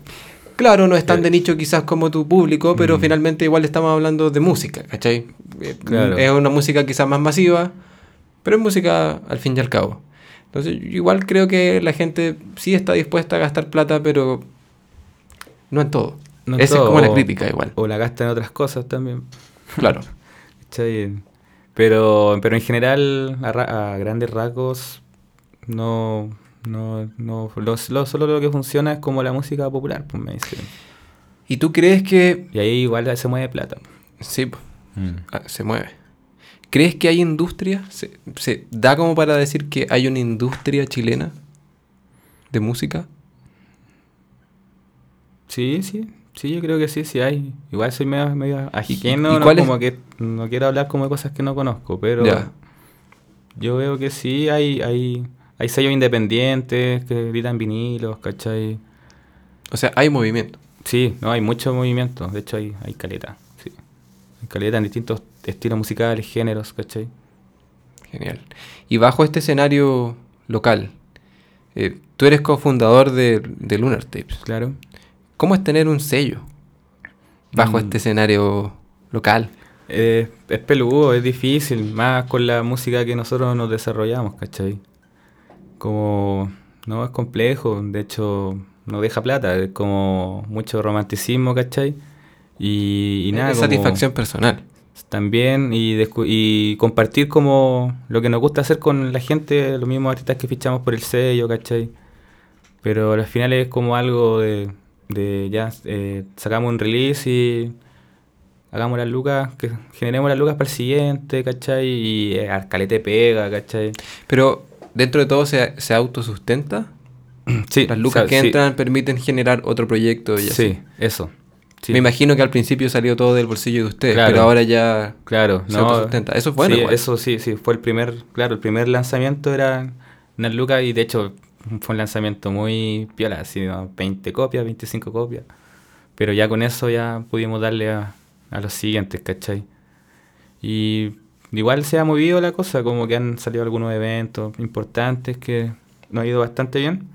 Claro, no es tan de nicho quizás como tu público, pero mm. finalmente igual estamos hablando de música, ¿cachai? Eh, es una música quizás más masiva, pero es música al fin y al cabo. Entonces, igual creo que la gente sí está dispuesta a gastar plata, pero no en todo. Esa es como la crítica igual. O la gasta en otras cosas también. Claro. (laughs) pero, pero en general, a, grandes rasgos, no, no, no solo lo que funciona es como la música popular, pues me dicen. ¿Y tú crees que...? Y ahí igual se mueve plata. Sí, mm. ah, se mueve. ¿Crees que hay industria? ¿Se, ¿Se da como para decir que hay una industria chilena de música? Sí, sí, sí, yo creo que sí, sí hay. Igual soy medio, medio ajeno, ¿no? como que no quiero hablar como de cosas que no conozco, pero yo veo que sí hay, hay, hay sellos independientes que editan vinilos, ¿cachai? O sea, hay movimiento. Sí, no, hay mucho movimiento, de hecho hay, hay caleta, sí. Hay caleta en distintos estilos musicales, géneros, ¿cachai? Genial. Y bajo este escenario local, eh, tú eres cofundador de, de Lunar Tapes. Claro. ¿Cómo es tener un sello bajo mm. este escenario local? es peludo, es difícil, más con la música que nosotros nos desarrollamos, ¿cachai? Como, no, es complejo, de hecho, no deja plata, es como mucho romanticismo, ¿cachai? Y, y nada. satisfacción personal. También, y, y compartir como lo que nos gusta hacer con la gente, los mismos artistas que fichamos por el sello, ¿cachai? Pero al final es como algo de, de ya eh, sacamos un release y hagamos las lucas, que generemos las lucas para el siguiente, ¿cachai? Y eh, Arcalete pega, ¿cachai? Pero dentro de todo se, se autosustenta. (clears throat) Sí. Las lucas que entran permiten generar otro proyecto y así. Sí, eso. Me imagino que al principio salió todo del bolsillo de ustedes, pero ahora ya claro, se autosustenta. Eso es bueno. eso sí, sí. Fue el primer, claro, el primer lanzamiento era unas lucas y de hecho fue un lanzamiento muy piola, así, 20 copias, 25 copias. Pero ya con eso ya pudimos darle a, los siguientes, ¿cachai? Y igual se ha movido la cosa, como que han salido algunos eventos importantes que nos ha ido bastante bien.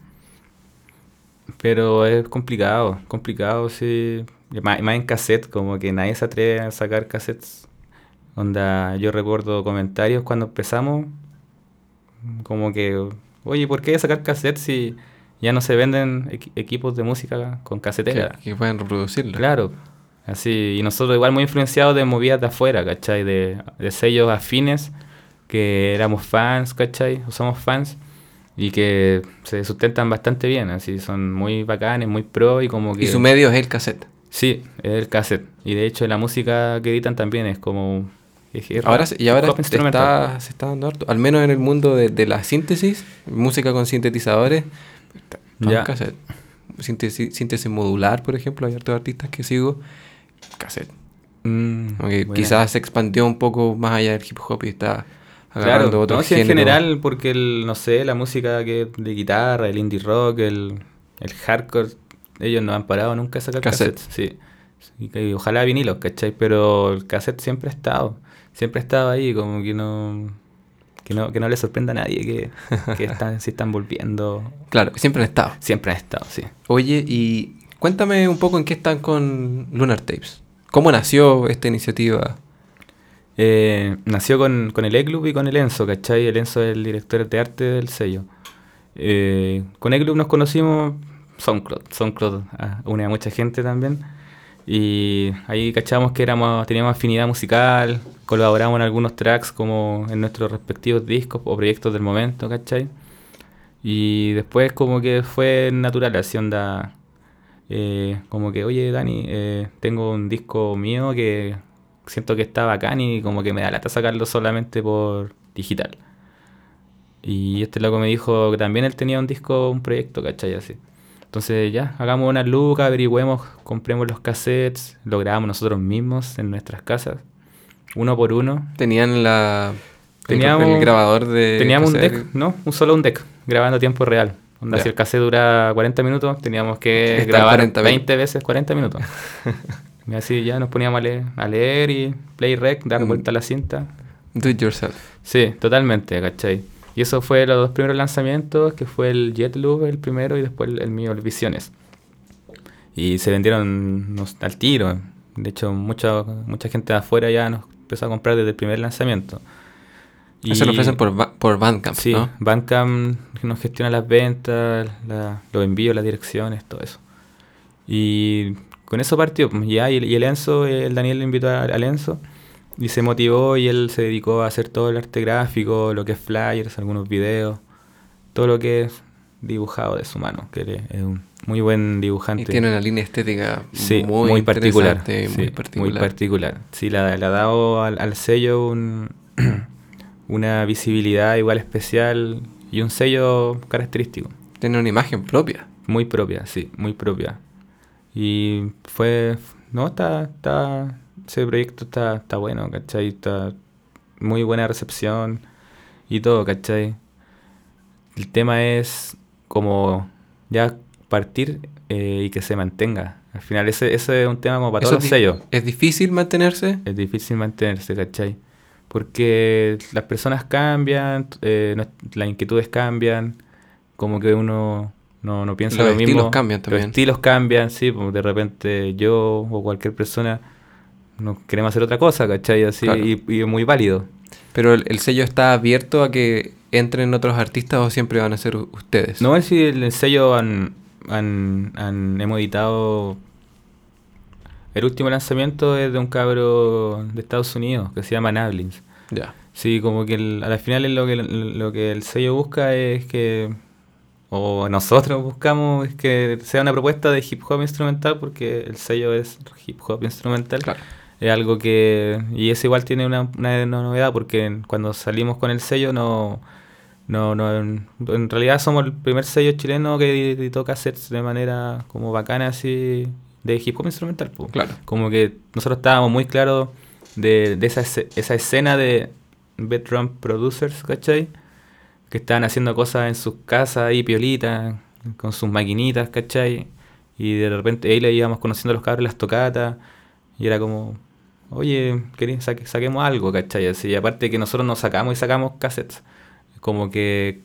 Pero es complicado, complicado, sí. Más, más en cassette, como que nadie se atreve a sacar cassettes. Onda, yo recuerdo comentarios cuando empezamos, como que oye, ¿por qué sacar cassettes si ya no se venden equipos de música con casetera? Que, pueden reproducirlo. Claro. Así, y nosotros igual muy influenciados de movidas de afuera, ¿cachai? De, de sellos afines, que éramos fans, ¿cachai? O somos fans, y que se sustentan bastante bien, así, son muy bacanes, muy pro y como que... Y su medio es el cassette. Sí, es el cassette. Y de hecho la música que editan también es como ahora, y ahora se está, se está dando harto, al menos en el mundo de, la síntesis, música con sintetizadores, ya. cassette. Síntesis, modular, por ejemplo, hay hartos artistas que sigo, cassette. Mm, quizás se expandió un poco más allá del hip hop y está agarrando claro, otros no, en general, porque el, no sé, la música que de guitarra, el indie rock, el, el hardcore, ellos no han parado nunca a sacar cassette. Sí. Y, ojalá vinilos, ¿cachai? Pero el cassette siempre ha estado. Siempre ha estado ahí, como que no. Que no, que no le sorprenda a nadie que, que están, si están volviendo. (laughs) Claro, siempre han estado. Siempre han estado, sí. Oye, y cuéntame un poco en qué están con Lunar Tapes. ¿Cómo nació esta iniciativa? Eh, nació con, con el E-Club y con el Enzo, ¿cachai? El Enzo es el director de arte del sello. Eh, con E-Club nos conocimos SoundCloud. SoundCloud ah, une a mucha gente también. Y ahí cachamos que éramos, teníamos afinidad musical, colaboramos en algunos tracks como en nuestros respectivos discos o proyectos del momento, ¿cachai? Y después como que fue natural, así onda, eh, como que, oye Dani, eh, tengo un disco mío que siento que está bacán y como que me da lata sacarlo solamente por digital. Y este loco me dijo que también él tenía un disco, un proyecto, ¿cachai? Así. Entonces ya, hagamos una luca, averigüemos, compremos los cassettes, lo grabamos nosotros mismos en nuestras casas, uno por uno. ¿Tenían la teníamos, el, grabador de Teníamos un deck, ¿no? Un solo un deck, grabando a tiempo real. si el cassette dura 40 minutos, teníamos que grabar 20 veces 40 minutos. (laughs) y así ya nos poníamos a leer, a leer y play rec, dar mm. vuelta a la cinta. Do it yourself. Sí, totalmente, ¿cachai? Y eso fue los dos primeros lanzamientos, que fue el Jetloop el primero y después el, mío, el Visiones. Y se vendieron al tiro. De hecho, mucha, mucha gente de afuera ya nos empezó a comprar desde el primer lanzamiento. Y Eso lo ofrecen por, por Bandcamp, Sí, Bandcamp nos gestiona las ventas, los envíos, las direcciones, todo eso. Y con eso partió. Pues, ya, y, el Enzo, el Daniel le invitó al Enzo y se motivó y él se dedicó a hacer todo el arte gráfico, lo que es flyers, algunos videos, todo lo que es dibujado de su mano, que es un muy buen dibujante. Y tiene una línea estética muy, particular, muy particular. Muy particular. Sí, le ha dado al, sello (clears throat) una visibilidad igual especial y un sello característico. Tiene una imagen propia. Muy propia, sí, muy propia. Y fue... No, está, está, ese proyecto está, está bueno, ¿cachai? Está muy buena recepción y todo, ¿cachai? El tema es como ya partir eh, y que se mantenga. Al final ese, ese es un tema como para todos los sellos. ¿Es difícil mantenerse? Es difícil mantenerse, ¿cachai? Porque las personas cambian, eh, las inquietudes cambian, como que uno no, no piensa lo mismo. Los estilos cambian también. Los estilos cambian, sí, pues de repente yo o cualquier persona no queremos hacer otra cosa, ¿cachai? Así, y, es muy válido. Pero el, sello está abierto a que entren otros artistas o siempre van a ser ustedes. No, es si el sello han, han, han, hemos editado... El último lanzamiento es de un cabro de Estados Unidos que se llama Nablins. Ya. Sí, como que a la final es lo que, lo que el sello busca es que o nosotros buscamos es que sea una propuesta de hip hop instrumental porque el sello es hip hop instrumental. Claro. Es algo que... Y eso igual tiene una, una, novedad porque cuando salimos con el sello no... No, no, en, realidad somos el primer sello chileno que editó cassettes de manera como bacana así de hip hop instrumental. Claro. Como que nosotros estábamos muy claros de, de esa, esa escena de bedroom producers, ¿cachai? Que estaban haciendo cosas en sus casas ahí, piolitas, con sus maquinitas, ¿cachai? Y de repente ahí le íbamos conociendo a los cabros las tocatas y era como, oye, saquemos algo, ¿cachai? Así, y aparte que nosotros nos sacamos y sacamos cassettes. Como que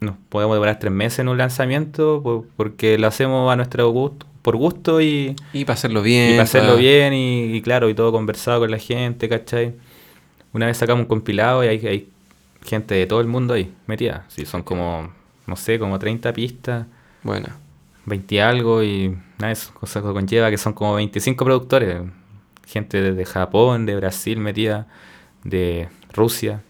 nos podemos demorar tres meses en un lanzamiento porque lo hacemos a nuestro gusto, por gusto y... Y para hacerlo bien. Y para hacerlo bien y, claro, y todo conversado con la gente, ¿cachai? Una vez sacamos un compilado y hay, hay gente de todo el mundo ahí metida. Sí, son como, no sé, como 30 pistas. Bueno. 20 algo y nada, eso cosa que conlleva que son como 25 productores gente de Japón, de Brasil metida, de Rusia,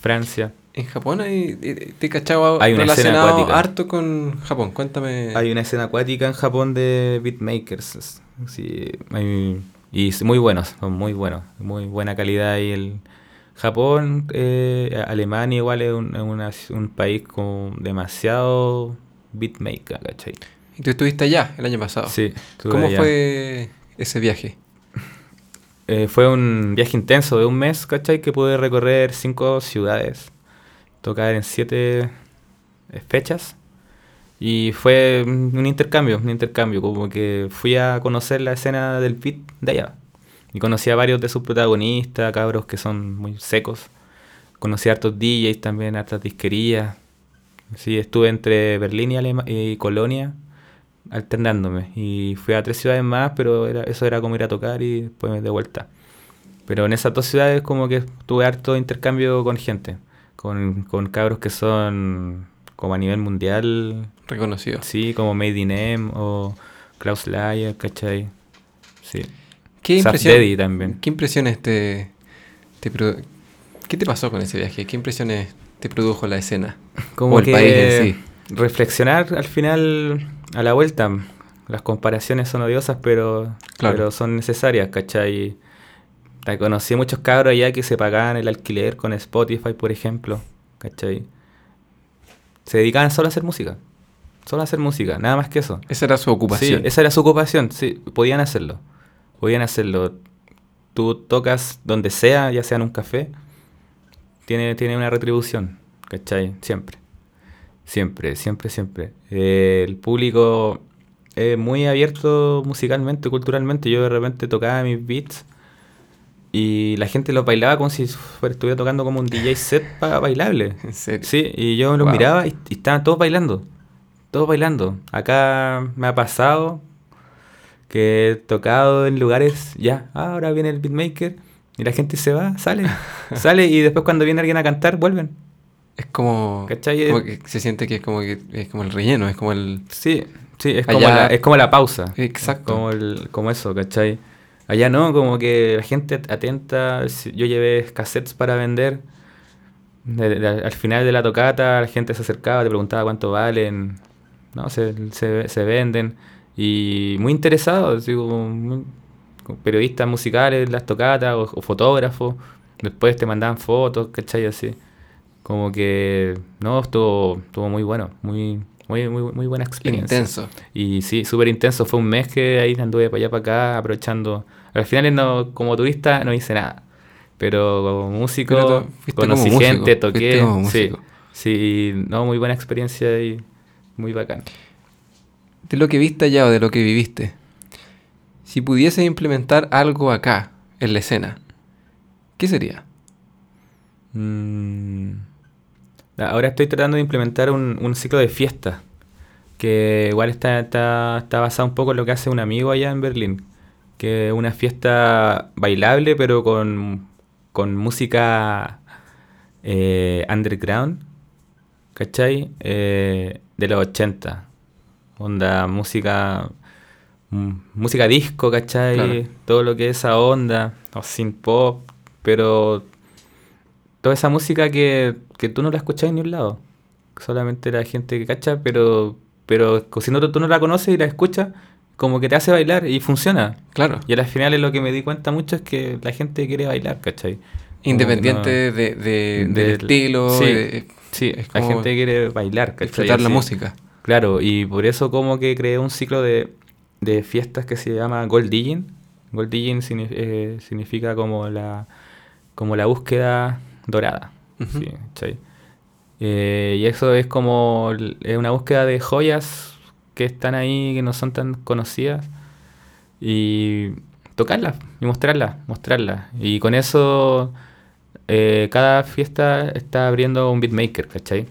Francia. En Japón hay, te cachaba hay una escena acuática. harto con Japón, cuéntame. Hay una escena acuática en Japón de beatmakers, sí, y muy buenos, son muy buenos, muy buena calidad y el Japón, eh, Alemania igual es un, un país con demasiado beatmaker, ¿cachai? ¿Y tú estuviste allá el año pasado? Sí. ¿Cómo fue ese viaje? Eh, fue un viaje intenso de un mes, ¿cachai? Que pude recorrer cinco ciudades, tocar en siete eh, fechas Y fue un intercambio, un intercambio, como que fui a conocer la escena del beat de allá. Y conocí a varios de sus protagonistas, cabros que son muy secos. Conocí a hartos DJs también, hartas disquerías. Sí, estuve entre Berlín y, y Colonia alternándome. Y fui a tres ciudades más, pero era, eso era como ir a tocar y después de vuelta. Pero en esas dos ciudades como que tuve harto intercambio con gente, con, con cabros que son como a nivel mundial. Reconocidos. Sí, como Made in M o Klaus Layer, ¿cachai? Sí. ¿Qué, impresión, también. ¿Qué impresiones te, te ¿Qué te pasó con ese viaje? ¿Qué impresiones te produjo la escena? (laughs) Como el país en sí. Reflexionar al final a la vuelta. Las comparaciones son odiosas, pero, pero son necesarias, ¿cachai? Conocí muchos cabros allá que se pagaban el alquiler con Spotify, por ejemplo, ¿cachai? Se dedicaban solo a hacer música. Solo a hacer música, nada más que eso. Esa era su ocupación. Sí, esa era su ocupación, sí, podían hacerlo. Podían hacerlo. Tú tocas donde sea, ya sea en un café, tiene, tiene una retribución, ¿cachai? Siempre. Siempre, siempre, siempre. Eh, el público es muy abierto musicalmente, culturalmente. Yo de repente tocaba mis beats y la gente lo bailaba como si estuviera tocando como un DJ set para bailable. (laughs) ¿En serio? Sí, y yo los miraba y, estaban todos bailando. Todos bailando. Acá me ha pasado que he tocado en lugares, ya, ahora viene el beatmaker y la gente se va, sale, (laughs) sale y después cuando viene alguien a cantar vuelven. Es como, como que se siente que es como que es como el relleno, es como el Sí, sí, es como la, es como la pausa. Exacto. Como el, como eso, ¿cachai? Allá no, como que la gente atenta, yo llevé cassettes para vender. al final de la tocata la gente se acercaba, te preguntaba cuánto valen, no, se, se, venden. Y muy interesados, digo, periodistas musicales, las tocatas o, o fotógrafos. Después te mandaban fotos, ¿cachai? Así. Como que, no, estuvo, estuvo muy bueno, muy, muy, muy, muy buena experiencia. Intenso. Y sí, súper intenso. Fue un mes que ahí anduve para allá, para acá, aprovechando. Al final, no, como turista, no hice nada. Pero como músico, conocí gente, toqué. Sí, sí, no, muy buena experiencia y muy bacán. De lo que viste allá o de lo que viviste, si pudieses implementar algo acá, en la escena, ¿qué sería? Mmm Ahora estoy tratando de implementar un, ciclo de fiesta, que igual está, está, basado un poco en lo que hace un amigo allá en Berlín, que es una fiesta bailable pero con, música eh, underground, ¿cachai? Eh, de los 80. Onda, música mm, música disco, ¿cachai? Todo lo que es esa onda, o sin pop, pero toda esa música que, tú no la escuchás en ningún lado. Solamente la gente que cacha, pero, pero si no, tú no la conoces y la escuchas, como que te hace bailar y funciona. Claro. Y al final lo que me di cuenta mucho es que la gente quiere bailar, ¿cachai? Independiente de, del estilo. Sí, sí la gente quiere bailar, ¿cachai? Disfrutar la música. Claro, y por eso como que creé un ciclo de, fiestas que se llama Gold Digging. Gold Digging eh, significa como la, como la búsqueda dorada. Eh, y eso es como es una búsqueda de joyas que están ahí, que no son tan conocidas. Y tocarlas y mostrarlas, mostrarlas. Y con eso eh, cada fiesta está abriendo un beatmaker, ¿cachai?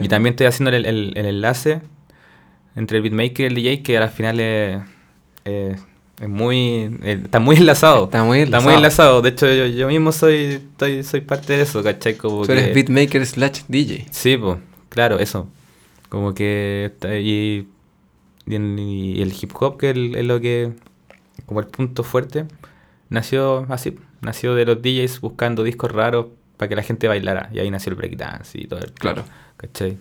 Y también estoy haciendo el, enlace entre el beatmaker y el DJ, que al final es es muy. Eh, está muy enlazado. Está muy enlazado. Está muy enlazado. De hecho, yo, yo mismo soy, estoy, soy parte de eso, ¿cachai? Como Tú eres beatmaker slash DJ. Sí, pues, claro, eso. Como que. Y, y, el hip hop, que es, lo que. Como el punto fuerte, nació así. Nació de los DJs buscando discos raros para que la gente bailara. Y ahí nació el breakdance y todo el. Claro. ¿cachai?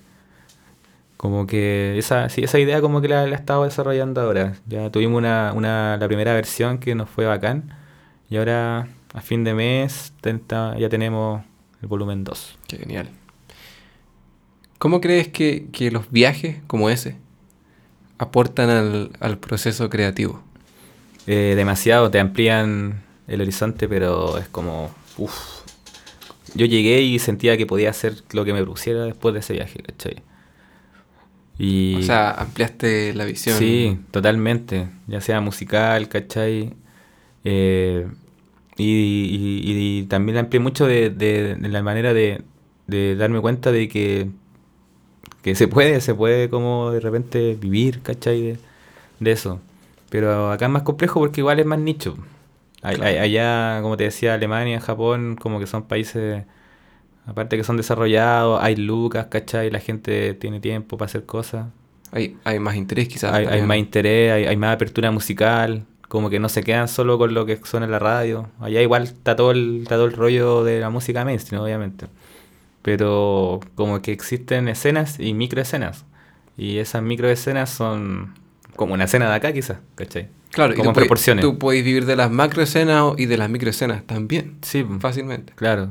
Como que esa, sí, esa idea como que la, la he estado desarrollando ahora. Ya tuvimos una, una, la primera versión que nos fue bacán. Y ahora a fin de mes ya tenemos el volumen 2. Qué genial. ¿Cómo crees que, que los viajes como ese aportan al, al proceso creativo? Eh, demasiado, te amplían el horizonte, pero es como... Uf. Yo llegué y sentía que podía hacer lo que me pusiera después de ese viaje, ¿cachai? Y, O sea, ampliaste la visión. Sí, totalmente. Ya sea musical, ¿cachai? Eh, y, y- y también amplié mucho de, de- de la manera de, de darme cuenta de que, que se puede, se puede como de repente vivir, ¿cachai? De, eso. Pero acá es más complejo porque igual es más nicho. Claro. Allá, como te decía, Alemania, Japón, como que son países, aparte que son desarrollados, hay lucas, ¿cachai? La gente tiene tiempo para hacer cosas. Hay, hay más interés quizás. Hay, más interés, hay, hay más apertura musical, como que no se quedan solo con lo que suena en la radio. Allá igual está todo el, está todo el rollo de la música mainstream, obviamente. Pero como que existen escenas y microescenas. Y esas microescenas son como una escena de acá quizás, ¿cachai? Claro, y como tú puedes- proporciones. Tú puedes vivir de las macroescenas y de las microescenas también. Sí, Fácilmente. claro.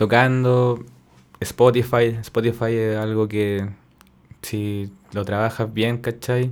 Tocando Spotify. Spotify es algo que si lo trabajas bien, ¿cachai?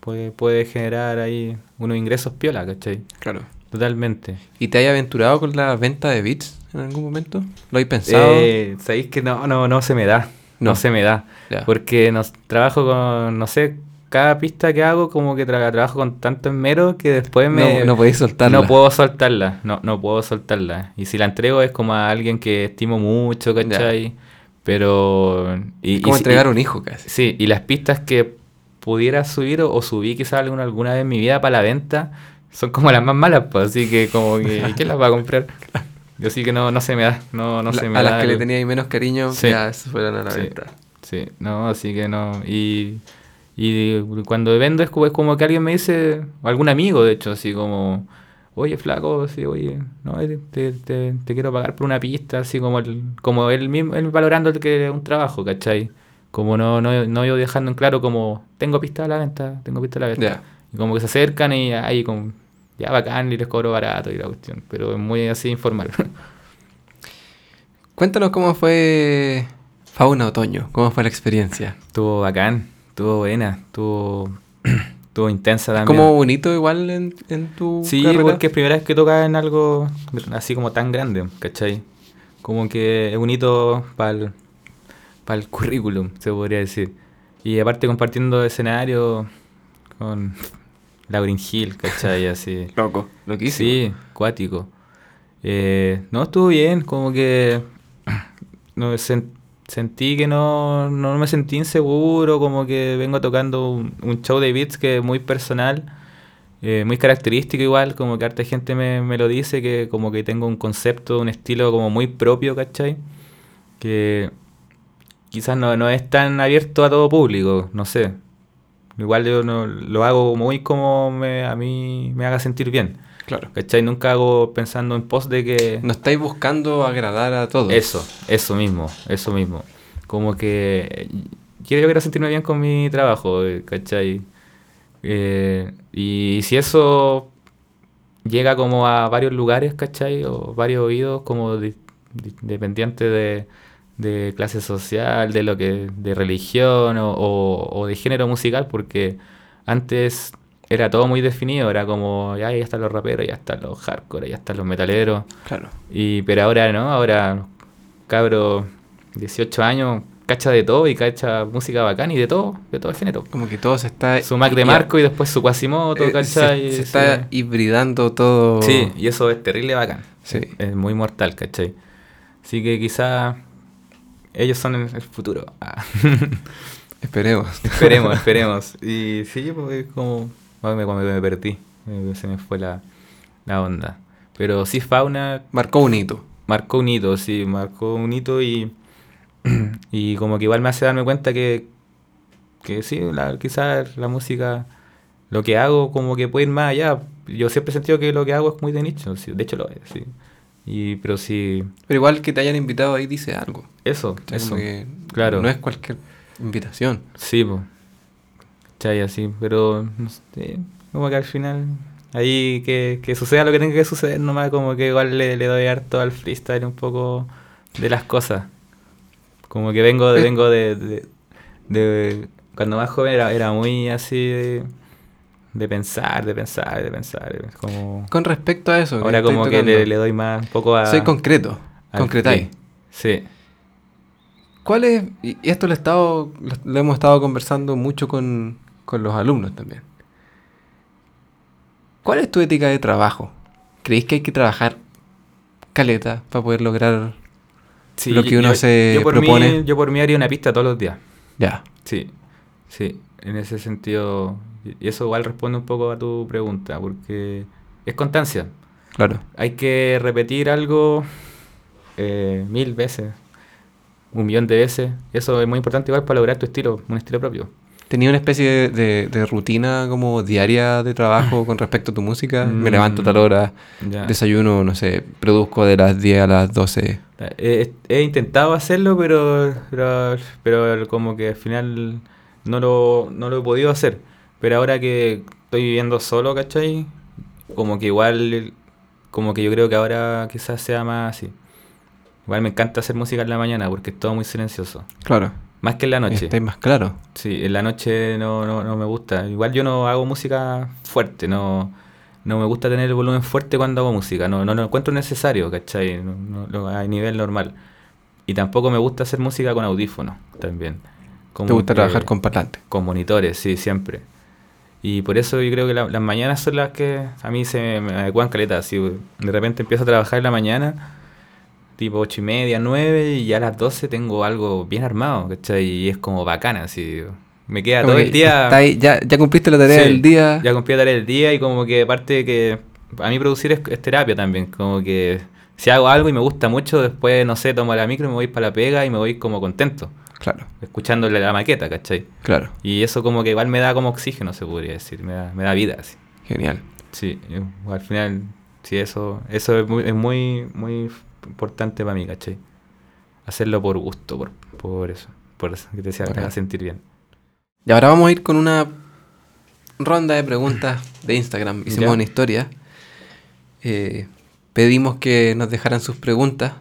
Puede, puede generar ahí unos ingresos piola, ¿cachai? Claro. Totalmente. ¿Y te hayas aventurado con la venta de beats en algún momento? ¿Lo habéis pensado? Eh, ¿Sabéis que no, no, no se me da? No, No. se me da. Porque nos, trabajo con, no sé, cada pista que hago como que tra- trabajo con tanto esmero que después me... no, no podéis soltarla. No puedo soltarla, no, no puedo soltarla. Y si la entrego es como a alguien que estimo mucho, ¿cachai? Pero... Y, Es como y entregar y- un hijo casi. Sí, y las pistas que pudiera subir o, o subí quizás alguna, alguna vez en mi vida para la venta son como las más malas, pues así que como que (laughs) ¿quién las va a comprar? Yo sí que no, no se me da, no, no La- se me a da. las que le teníais menos cariño, Sí. ya fueron a la Sí. venta. Sí, no, así que no. Y, y cuando vendo es como, es como que alguien me dice, o algún amigo de hecho, así como, oye flaco, sí, oye, no, te, te- te quiero pagar por una pista, así como el, como él mismo, él valorando el que un trabajo, ¿cachai? Como no, no, no yo dejando en claro como, tengo pista a la venta, tengo pista a la venta. Y como que se acercan y ahí como, ya bacán y les cobro barato y la cuestión, pero es muy así informal. (laughs) Cuéntanos cómo fue Fauna Otoño, cómo fue la experiencia. Estuvo bacán, estuvo buena, estuvo, (clears throat) estuvo intensa también. ¿Como bonito igual en, en tu Sí, carrera? porque es primera vez que toca en algo así como tan grande, ¿cachai? Como que es bonito para el, el currículum, se podría decir. Y aparte compartiendo escenario con (laughs) Lauryn Hill, ¿cachai? (laughs) Así. Loco, loquísimo. Sí, cuático. Eh, no, estuvo bien, como que (clears throat) no, sen- sentí que no, no me sentí inseguro, como que vengo tocando un, show de beats que es muy personal, eh, muy característico igual, como que harta gente me, me lo dice, que como que tengo un concepto, un estilo como muy propio, ¿cachai? Que quizás no, no es tan abierto a todo público, no sé. Igual yo no, lo hago muy como me, a mí me haga sentir bien. Claro. ¿Cachai? Nunca hago pensando en pos de que... No estáis buscando agradar a todos. Eso, eso mismo, eso mismo. Como que quiero, yo quiero sentirme bien con mi trabajo, ¿cachai? Eh, y si eso llega como a varios lugares, ¿cachai? O varios oídos, como di- di- dependiente de, de clase social, de lo que, de religión o, o- o de género musical, porque antes era todo muy definido, era como, ya, ya están los raperos, ya están los hardcore, ya están los metaleros. Claro. Y, pero ahora no, ahora cabro 18 años cacha de todo y cacha música bacán y de todo, de todo el género. Como que todo se está... Su Mac de Marco y después su Quasimoto, eh, ¿cachai? se, se está Sí. hibridando todo. Sí, y eso es terrible bacán. Sí. Es muy mortal, ¿cachai? Así que quizá ellos son el, el futuro. Ah. (laughs) Esperemos. esperemos, esperemos. Y sí, pues es como... me, me, me perdí, se me fue la, la onda. Pero sí, Fauna Marcó un hito. marcó un hito, sí, marcó un hito y, (clears throat) y como que igual me hace darme cuenta que, que sí, quizás la música, lo que hago como que puede ir más allá. Yo siempre he sentido que lo que hago es muy de nicho, sí, de hecho lo es, sí. Y, pero sí, Pero igual que te hayan invitado ahí dice algo. eso, eso, que claro. No es cualquier invitación. sí, pues, chay, así, pero no sé, como que al final... Ahí que, que suceda lo que tenga que suceder, nomás como que igual le, le doy harto al freestyle un poco de las cosas. Como que vengo, Eh. vengo de, de, de- Cuando más joven era, era muy así de, de pensar, de pensar, de pensar. Como, Con respecto a eso. ahora como que le, le doy más un poco a... Soy concreto. Concretáis. Sí. ¿Cuál es, y esto lo, he estado, lo, hemos estado conversando mucho con, con los alumnos también. ¿Cuál es tu ética de trabajo? ¿Creéis que hay que trabajar caleta para poder lograr lo que uno se propone? yo por mí haría una pista todos los días. Ya. Sí, sí, en ese sentido. Y eso igual responde un poco a tu pregunta, porque es constancia. Claro. Hay que repetir algo eh, mil veces, un millón de veces. Eso es muy importante igual para lograr tu estilo, un estilo propio. ¿Tenía una especie de, rutina como diaria de trabajo (laughs) con respecto a tu música? Me levanto a tal hora, desayuno, no sé, produzco de las 10 a las 12. He, intentado hacerlo, pero, pero, como que al final no lo, no lo he podido hacer. Pero ahora que estoy viviendo solo, ¿cachai? Como que igual, como que yo creo que ahora quizás sea más así. Igual me encanta hacer música en la mañana porque es todo muy silencioso. Claro. Más que en la noche. Está más claro. Sí, en la noche no, no, no, me gusta. Igual yo no hago música fuerte, no, no me gusta tener el volumen fuerte cuando hago música. No, no lo encuentro necesario, ¿cachai? No, a nivel normal. Y tampoco me gusta hacer música con audífonos también. ¿Te gusta trabajar con parlantes? Con monitores, sí, siempre. Y por eso yo creo que las mañanas son las que a mí se me, adecuan caletas. Si de repente empiezo a trabajar en la mañana tipo ocho y media, nueve, y ya a las 12 tengo algo bien armado, ¿cachai? Y es como bacana, así. Me queda todo el día. ya, ya cumpliste la tarea del día. Ya cumplí la tarea del día y como que aparte que a mí producir es, terapia también, como que si hago algo y me gusta mucho, después, no sé, tomo la micro y me voy para la pega y me voy como contento. Claro. Escuchándole la maqueta, ¿cachai? Claro. Y eso como que igual me da como oxígeno, se podría decir, me da, me da vida, así. Genial. Sí, al final, sí, eso, eso es muy, es muy, muy importante para mí, ¿cachai? Hacerlo por gusto, por, por eso, por que te, haga sentir bien. Y ahora vamos a ir con una ronda de preguntas de Instagram. Hicimos una historia. Eh, pedimos que nos dejaran sus preguntas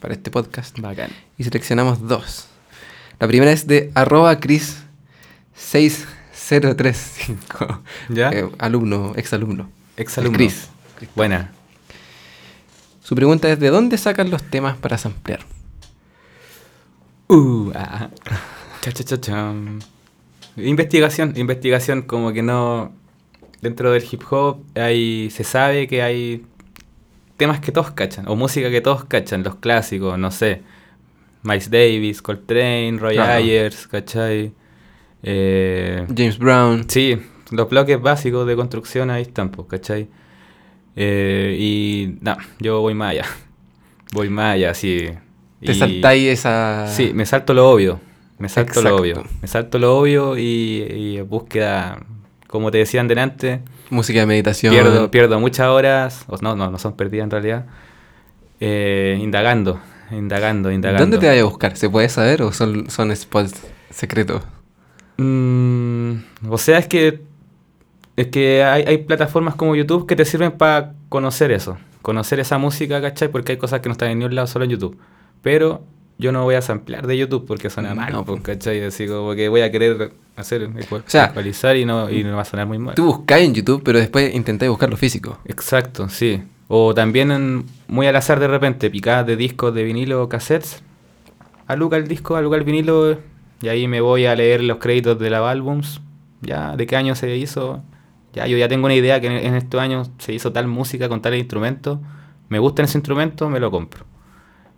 para este podcast. Bacán. Y seleccionamos dos. La primera es de arroba Cris 6035. ¿Ya? Eh, alumno, exalumno. Exalumno. Cris. Buena. Su pregunta es: ¿de dónde sacan los temas para samplear? Uh, ah, cha, cha, cha, Investigación, investigación, como que no. Dentro del hip hop hay, se sabe que hay temas que todos cachan, o música que todos cachan, los clásicos, no sé. Miles Davis, Coltrane, Roy Ayers, ¿cachai? Eh, James Brown. Sí, los bloques básicos de construcción ahí están, pues, ¿cachai? Eh, y no, yo voy más allá. (laughs) Voy más allá, sí. ¿Te saltáis esa...? Sí, me salto lo obvio. Me salto lo obvio. Me salto lo obvio y, búsqueda, como te decían delante... Música de meditación. Pierdo, pierdo muchas horas, o no, no, no son perdidas en realidad, eh, indagando, indagando, indagando. ¿Dónde te vas a buscar? ¿Se puede saber o son, son spots secretos? Mm, o sea, es que es que hay, plataformas como YouTube que te sirven para conocer eso, conocer esa música, ¿cachai? Porque hay cosas que no están en ningún lado, solo en YouTube. Pero yo no voy a samplear de YouTube porque suena mal, no, pues, ¿cachai? Así como que voy a querer hacer, o sea, actualizar y no, y no va a sonar muy mal. Tú buscáis en YouTube, pero después intentáis buscar lo físico. Exacto, sí. O también muy al azar de repente, picadas de discos de vinilo cassettes. Aluca el disco, aluca el vinilo y ahí me voy a leer los créditos de la álbums. Ya, de qué año se hizo, ya yo ya tengo una idea que en, estos años se hizo tal música con tal instrumento, me gusta ese instrumento, me lo compro.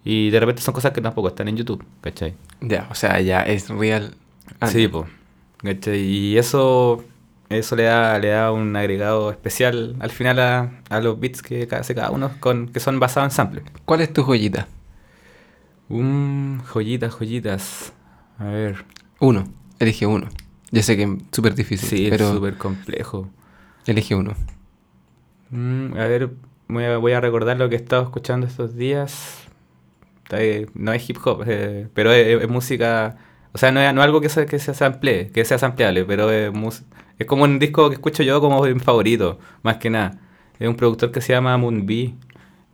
Y de repente son cosas que tampoco están en YouTube, ¿cachai? Ya, o sea, ya es real. Sí, pues. Y eso eso le da, le da un agregado especial al final a, los beats que hace cada uno con, que son basados en samples. ¿Cuál es tu joyita? Un joyitas, joyitas. A ver. Uno. Elige uno. Ya sé que es súper difícil. Sí, pero... es súper complejo. Elige uno. Mm, a ver, voy a, recordar lo que he estado escuchando estos días. No es hip hop, eh, pero es, música. O sea, no es, no algo que, sea, que sea sample, que sea sampleable, pero es, es como un disco que escucho yo como mi favorito, más que nada. Es un productor que se llama Moonbee,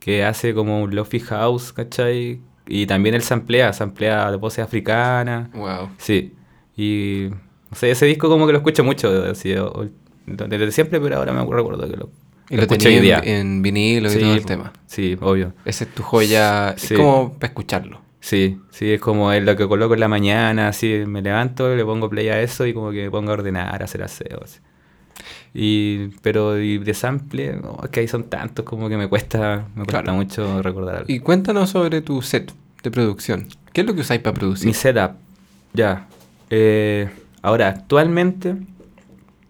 que hace como un lofi house, ¿cachai? Y también él samplea, samplea de voces africanas. Wow. Sí. Y o sea, ese disco como que lo escucho mucho, así, desde siempre, pero ahora me recuerdo que lo, y lo, tenía en, vinilo y todo el tema. Sí, obvio. Esa es tu joya, es como para escucharlo. Sí, sí, es como es lo que coloco en la mañana, así me levanto, le pongo play a eso y como que me pongo a ordenar, a hacer aseo. Así. Y, pero y de sample, es que ahí son tantos como que me cuesta, me cuesta mucho recordar algo. Y cuéntanos sobre tu set de producción. ¿Qué es lo que usáis para producir? Mi setup, ya. Eh, ahora, actualmente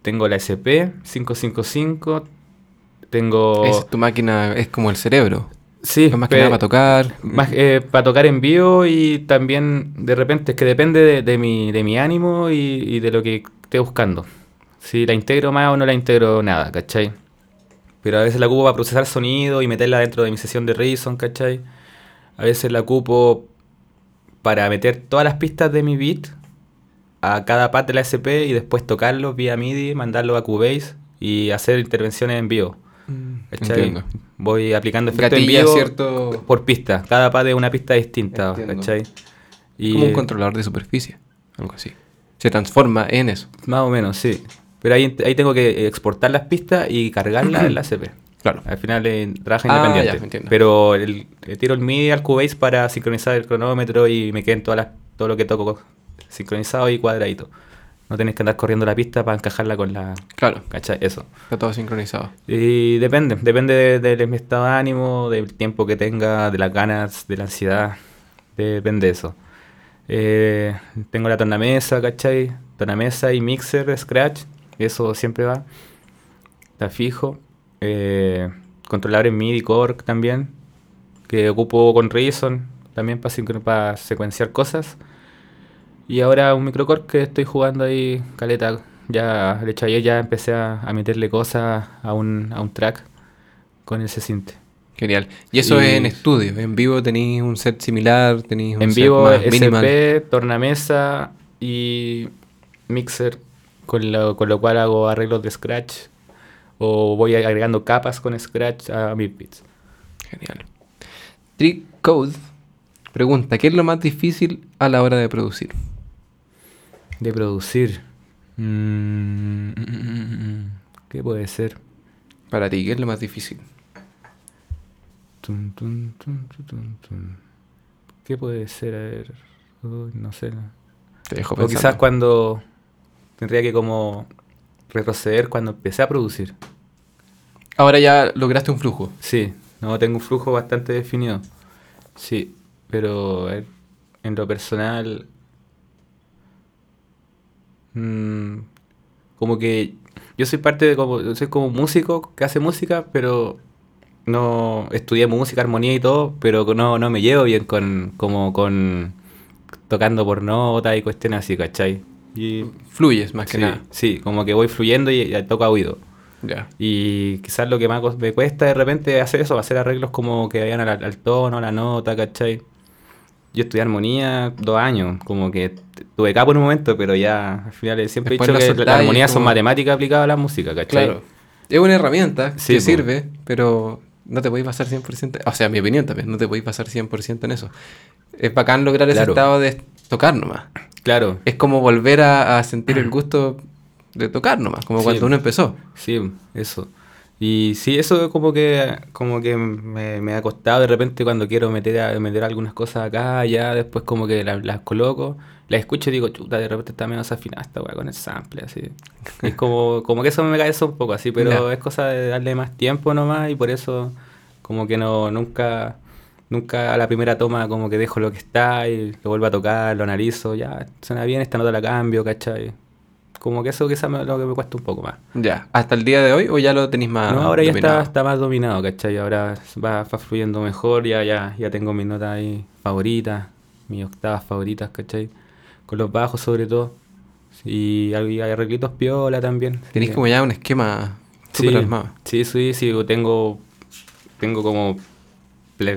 tengo la SP555, tengo... Es, tu máquina es como el cerebro. Sí, es más que nada para tocar. Más, eh, para tocar en vivo y también de repente es que depende de, mi, de mi ánimo y, de lo que esté buscando. Si la integro más o no la integro nada, ¿cachai? Pero a veces la ocupo para procesar sonido y meterla dentro de mi sesión de Reason, ¿cachai? A veces la ocupo para meter todas las pistas de mi beat a cada pad de la SP y después tocarlo vía MIDI, mandarlo a Cubase y hacer intervenciones en vivo. Mm, Voy aplicando efectos en vivo cierto... por pista. Cada pad es una pista distinta. Y, Como un controlador de superficie. Algo así. Se transforma en eso. Más o menos, sí. Pero ahí, ahí tengo que exportar las pistas y cargarlas en la (clears throat) CP. Claro. Al final eh, trabaja ah, independiente. pero el, le tiro el MIDI al Cubase para sincronizar el cronómetro y me queden todas las, todo lo que toco sincronizado y cuadradito. No tenés que andar corriendo la pista para encajarla con la. Claro. ¿Cachai? Eso. Está todo sincronizado. Y depende. Depende del estado de ánimo, del tiempo que tenga, de las ganas, de la ansiedad. Depende de eso. Eh, tengo la tornamesa, ¿cachai? Tornamesa y mixer, scratch. Eso siempre va. Está fijo. Eh, controladores MIDI Korg también. Que ocupo con Reason. También para, para secuenciar cosas. Y ahora un microcore que estoy jugando ahí, caleta. Ya, de hecho, ayer ya empecé a, meterle cosas a un, a un track con ese synth. Genial. Y eso es en estudio. En vivo tenéis un set similar, tenéis un En vivo, SP, tornamesa y mixer, con lo, con lo cual hago arreglos de scratch o voy agregando capas con scratch a mis beats. Genial. Trick Code pregunta: ¿Qué es lo más difícil a la hora de producir? De producir. Mm, mm, mm, ¿Qué puede ser? Para ti, ¿qué es lo más difícil? ¿Qué puede ser? A ver. no sé. Te dejo o quizás cuando tendría que como retroceder cuando empecé a producir. Ahora ya lograste un flujo. Sí, no, tengo un flujo bastante definido. Sí, pero en lo personal Mm, como que yo soy parte de como, soy como músico que hace música, pero no estudié música, armonía y todo, pero no, no me llevo bien con, como con tocando por nota y cuestiones así, ¿cachai? Y, Fluyes más que nada. Sí, como que voy fluyendo y, toca toco a oído. Y quizás lo que más me cuesta de repente hacer eso, hacer arreglos como que vayan al, al tono, a la nota, ¿cachai? Yo estudié armonía dos años, como que tuve capo en un momento, pero ya al final siempre he dicho que las armonías son matemáticas aplicadas a la música, ¿cachai? Claro. Es una herramienta que sirve, pero no te podéis pasar 100%. O sea, mi opinión también, no te podéis pasar 100% en eso. Es bacán lograr ese estado de tocar nomás. Claro. Es como volver a, sentir el gusto de tocar nomás, como cuando uno empezó. Sí, eso. Y sí, eso como que como que me, ha costado de repente cuando quiero meter meter algunas cosas acá, ya después como que las, coloco, las escucho y digo, chuta, de repente está menos afinada esta weá con el sample, así. es como, (laughs) como que eso me cae eso un poco así, pero es cosa de darle más tiempo nomás y por eso como que no, nunca, nunca a la primera toma como que dejo lo que está y lo vuelvo a tocar, lo analizo, ya, suena bien, esta nota la cambio, ¿cachai? Como que eso quizás es lo que me cuesta un poco más. Ya, ¿hasta el día de hoy o ya lo tenéis más No, ahora ya está, está, más dominado, ¿cachai? Ahora va, fluyendo mejor, ya, ya, ya tengo mis notas ahí favoritas, mis octavas favoritas, ¿cachai? Con los bajos sobre todo. Y hay arreglitos piola también. Tenéis como ya un esquema súper armado. Sí, sí, sí, tengo, tengo como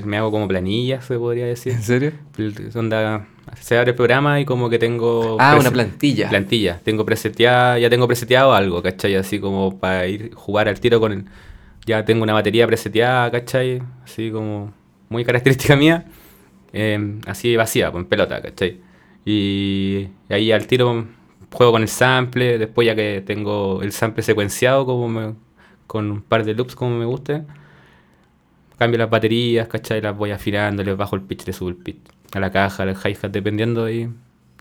me hago como planillas, se podría decir. ¿En serio? Onda, se abre el programa y como que tengo... Ah, una plantilla. Plantilla. Tengo preseteada, ya tengo preseteado algo, ¿cachai? Así como para ir jugar al tiro con el... Ya tengo una batería preseteada, ¿cachai? Así como muy característica (laughs) mía. Em, así vacía, con pelota, ¿cachai? Y, ahí al tiro juego con el sample, después ya que tengo el sample secuenciado como con un par de loops como me guste, cambio las baterías, ¿cachai? Las voy afinando, les bajo el pitch, le subo el pitch. A la caja, al hi-hat, dependiendo y,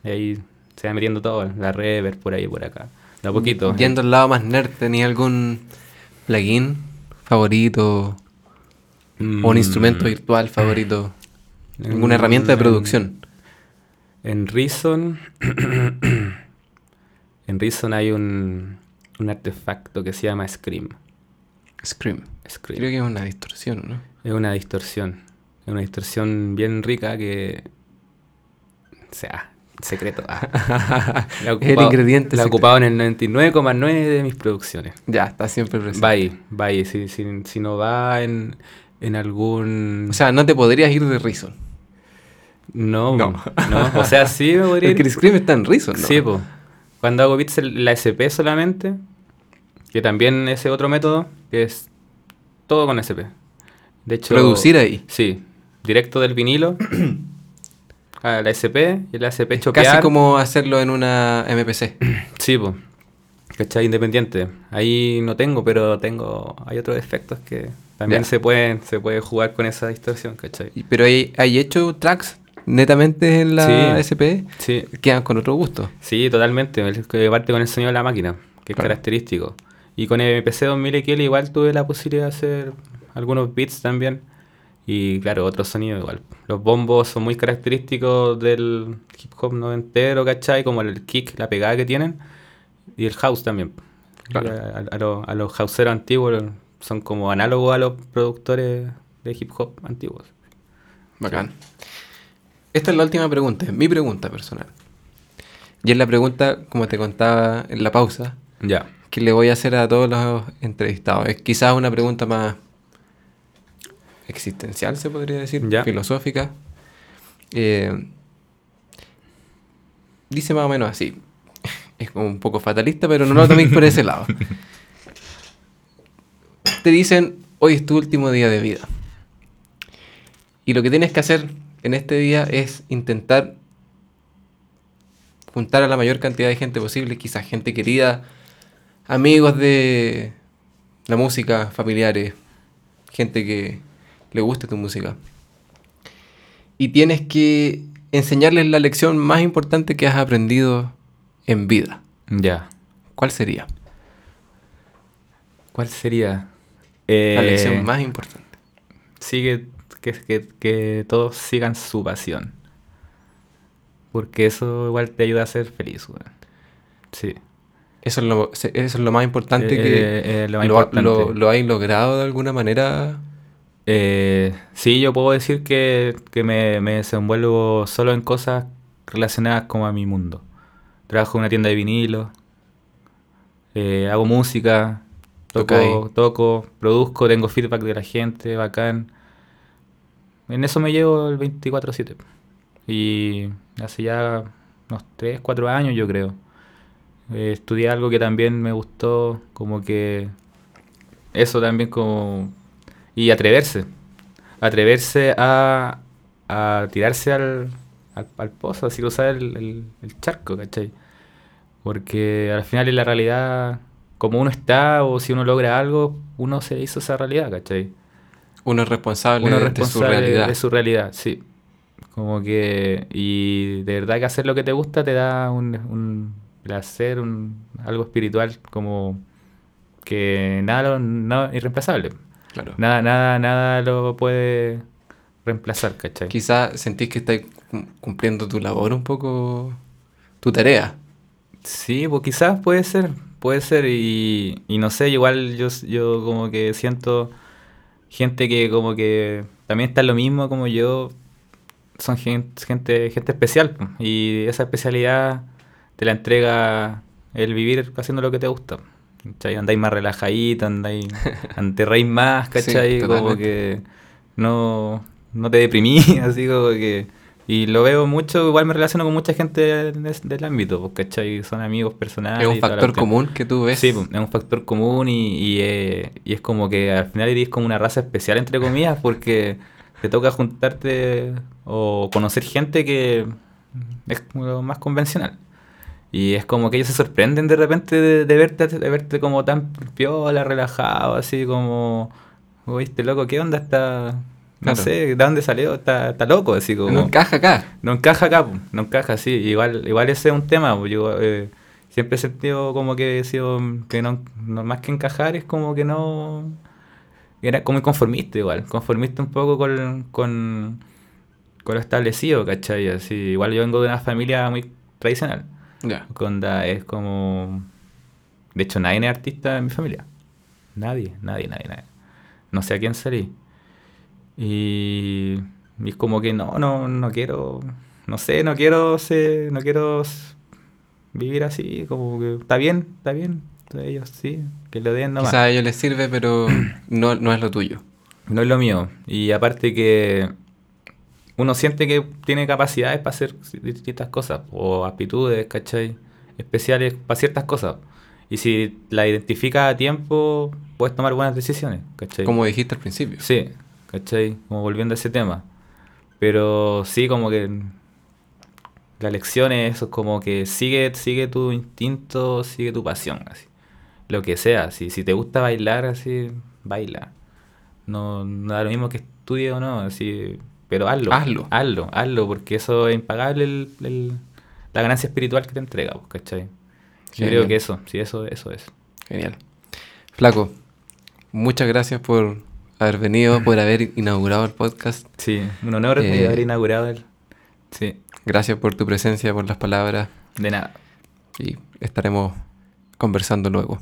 y ahí se va metiendo todo, la reverb por ahí por acá. De a poquito. Yendo al lado más nerd, ¿tenía algún plugin favorito? ¿O un Mm, instrumento virtual favorito? ¿Alguna herramienta de en- producción? En Reason. (clears throat) en Reason hay un, un artefacto que se llama Scream. Scream. Scream. Creo que es una distorsión, ¿no? Es una distorsión. Es una distorsión bien rica que. O sea, secreto. ah. (laughs) La he El ocupado- ingrediente La secreto. ocupado en el 99,9 de mis producciones. Ya, está siempre presente. Va ahí, va ahí. Si, si, si no va en, en algún. O sea, no te podrías ir de Reason. no, no. no. O sea, (laughs) sí me podría ir. el Scream está en Reason, ¿no? Sí, pues. Cuando hago bits en la SP solamente, que también ese otro método, que es todo con SP. De hecho, Producir ahí. Sí, directo del vinilo (clears throat) a la SP y la SP chopear. Casi como hacerlo en una MPC. (clears throat) Sí, pues. ¿Cachai? Independiente. Ahí no tengo, pero tengo. Hay otros efectos que también se pueden se puede jugar con esa distorsión, ¿cachai? Pero hay, hay hecho tracks netamente en la Sí. SP. Sí, Quedan con otro gusto. Sí, totalmente. El que parte con el sonido de la máquina, que es Claro. característico. Y con el MPC 2000 XL igual tuve la posibilidad de hacer algunos beats también. Y claro, otros sonidos igual. Los bombos son muy característicos del hip hop noventero, ¿cachai? Como el kick, la pegada que tienen. Y el house también. Claro. A, los, a los houseeros antiguos son como análogos a los productores de hip hop antiguos. Bacán. Esta es la última pregunta, es mi pregunta personal. Y es la pregunta, como te contaba en la pausa, Ya. que le voy a hacer a todos los entrevistados. Es quizás una pregunta más existencial, se podría decir, Ya. filosófica. Eh, dice más o menos así. (laughs) Es como un poco fatalista, pero no lo toméis por ese lado. Te dicen, hoy es tu último día de vida. Y lo que tienes que hacer en este día es intentar juntar a la mayor cantidad de gente posible, quizás gente querida, amigos de la música, familiares, gente que le guste tu música. Y tienes que enseñarles la lección más importante que has aprendido en vida. Ya. ¿Cuál sería? ¿Cuál sería? La Eh, lección más importante. sigue que, que, que todos sigan su pasión. Porque eso igual te ayuda a ser feliz, weón. Sí. Eso es lo, eso es lo más importante Eh, que eh, lo más lo, importante. lo, lo habéis logrado de alguna manera. Eh, sí, yo puedo decir que, que me, me desenvuelvo solo en cosas relacionadas como a mi mundo. Trabajo en una tienda de vinilo, eh, hago música, toco, toco, produzco, tengo feedback de la gente, bacán. En eso me llevo el 24-7. Y hace ya unos 3, 4 años yo creo. Eh, estudié algo que también me gustó, como que eso también como... Y atreverse. Atreverse a, a tirarse al, al, al pozo, así cruzar el, el, el charco, ¿cachai? Porque al final en la realidad, como uno está o si uno logra algo, uno se hizo esa realidad, ¿cachai? Uno es responsable, Uno es de responsable su realidad. de su realidad, sí. Como que, y de verdad que hacer lo que te gusta te da un, un placer, un, algo espiritual, como que nada no, irreemplazable. Claro. Nada, nada, nada lo puede reemplazar, ¿cachai? Quizás sentís que estás cum- cumpliendo tu labor un poco, tu tarea. Sí, pues quizás puede ser, puede ser, y, y no sé, igual yo, yo como que siento gente que como que también está en lo mismo como yo, son gente, gente, gente especial, pues, y esa especialidad te la entrega el vivir haciendo lo que te gusta. ¿Cachai? Andáis más relajadito, andáis, (laughs) anterráis más, ¿cachai? como que no, no te deprimís, (laughs) así como que... Y lo veo mucho, igual me relaciono con mucha gente de- del ámbito, pues, ¿cachai? Son amigos personales. es un factor común que tú ves. Sí, pues, es un factor común y, y, eh, y es como que al final eres como una raza especial, entre comillas, porque te toca juntarte o conocer gente que es como lo más convencional. Y es como que ellos se sorprenden de repente de, de verte, de verte como tan piola, relajado, así como, viste, loco, ¿qué onda esta, No sé, ¿de dónde salió? Está, está loco, así como... No encaja acá. No encaja acá, no encaja, sí. Igual, igual ese es un tema, yo eh, siempre he sentido como que he sido, que no, no- más que encajar es como que no... Era como inconformista igual, conformista un poco con, con, con lo establecido, ¿cachai? Así, igual yo vengo de una familia muy tradicional. Ya. Conda es como... De hecho, nadie es artista en mi familia. Nadie, nadie, nadie, nadie. No sé a quién salí. Y, y es como que no, no, no quiero... No sé, no quiero ser, no quiero vivir así, como que está bien, está bien. Ellos sí, que lo den nomás. Quizás a ellos les sirve, pero (clears throat) no, no es lo tuyo. No es lo mío. Y aparte que uno siente que tiene capacidades para hacer distintas cosas, o aptitudes, ¿cachai? Especiales para ciertas cosas. Y si la identificas a tiempo, puedes tomar buenas decisiones, ¿cachai? Como dijiste al principio. Sí, ¿cachai? Como volviendo a ese tema. Pero sí, como que la lección es eso, como que sigue, sigue tu instinto, sigue tu pasión, así. Lo que sea, si, si te gusta bailar, así, baila. No, no da lo mismo que estudie o no, así, pero hazlo. Hazlo. Hazlo, hazlo, porque eso es impagable el, el- la ganancia espiritual que te entrega, pues, ¿cachai? Yo creo que eso, sí, eso, eso es. Genial. Flaco, muchas gracias por haber venido, (clears throat) por haber inaugurado el podcast. Sí, un honor Eh, haber inaugurado el... Sí, Gracias por tu presencia, por las palabras de nada. y estaremos conversando luego.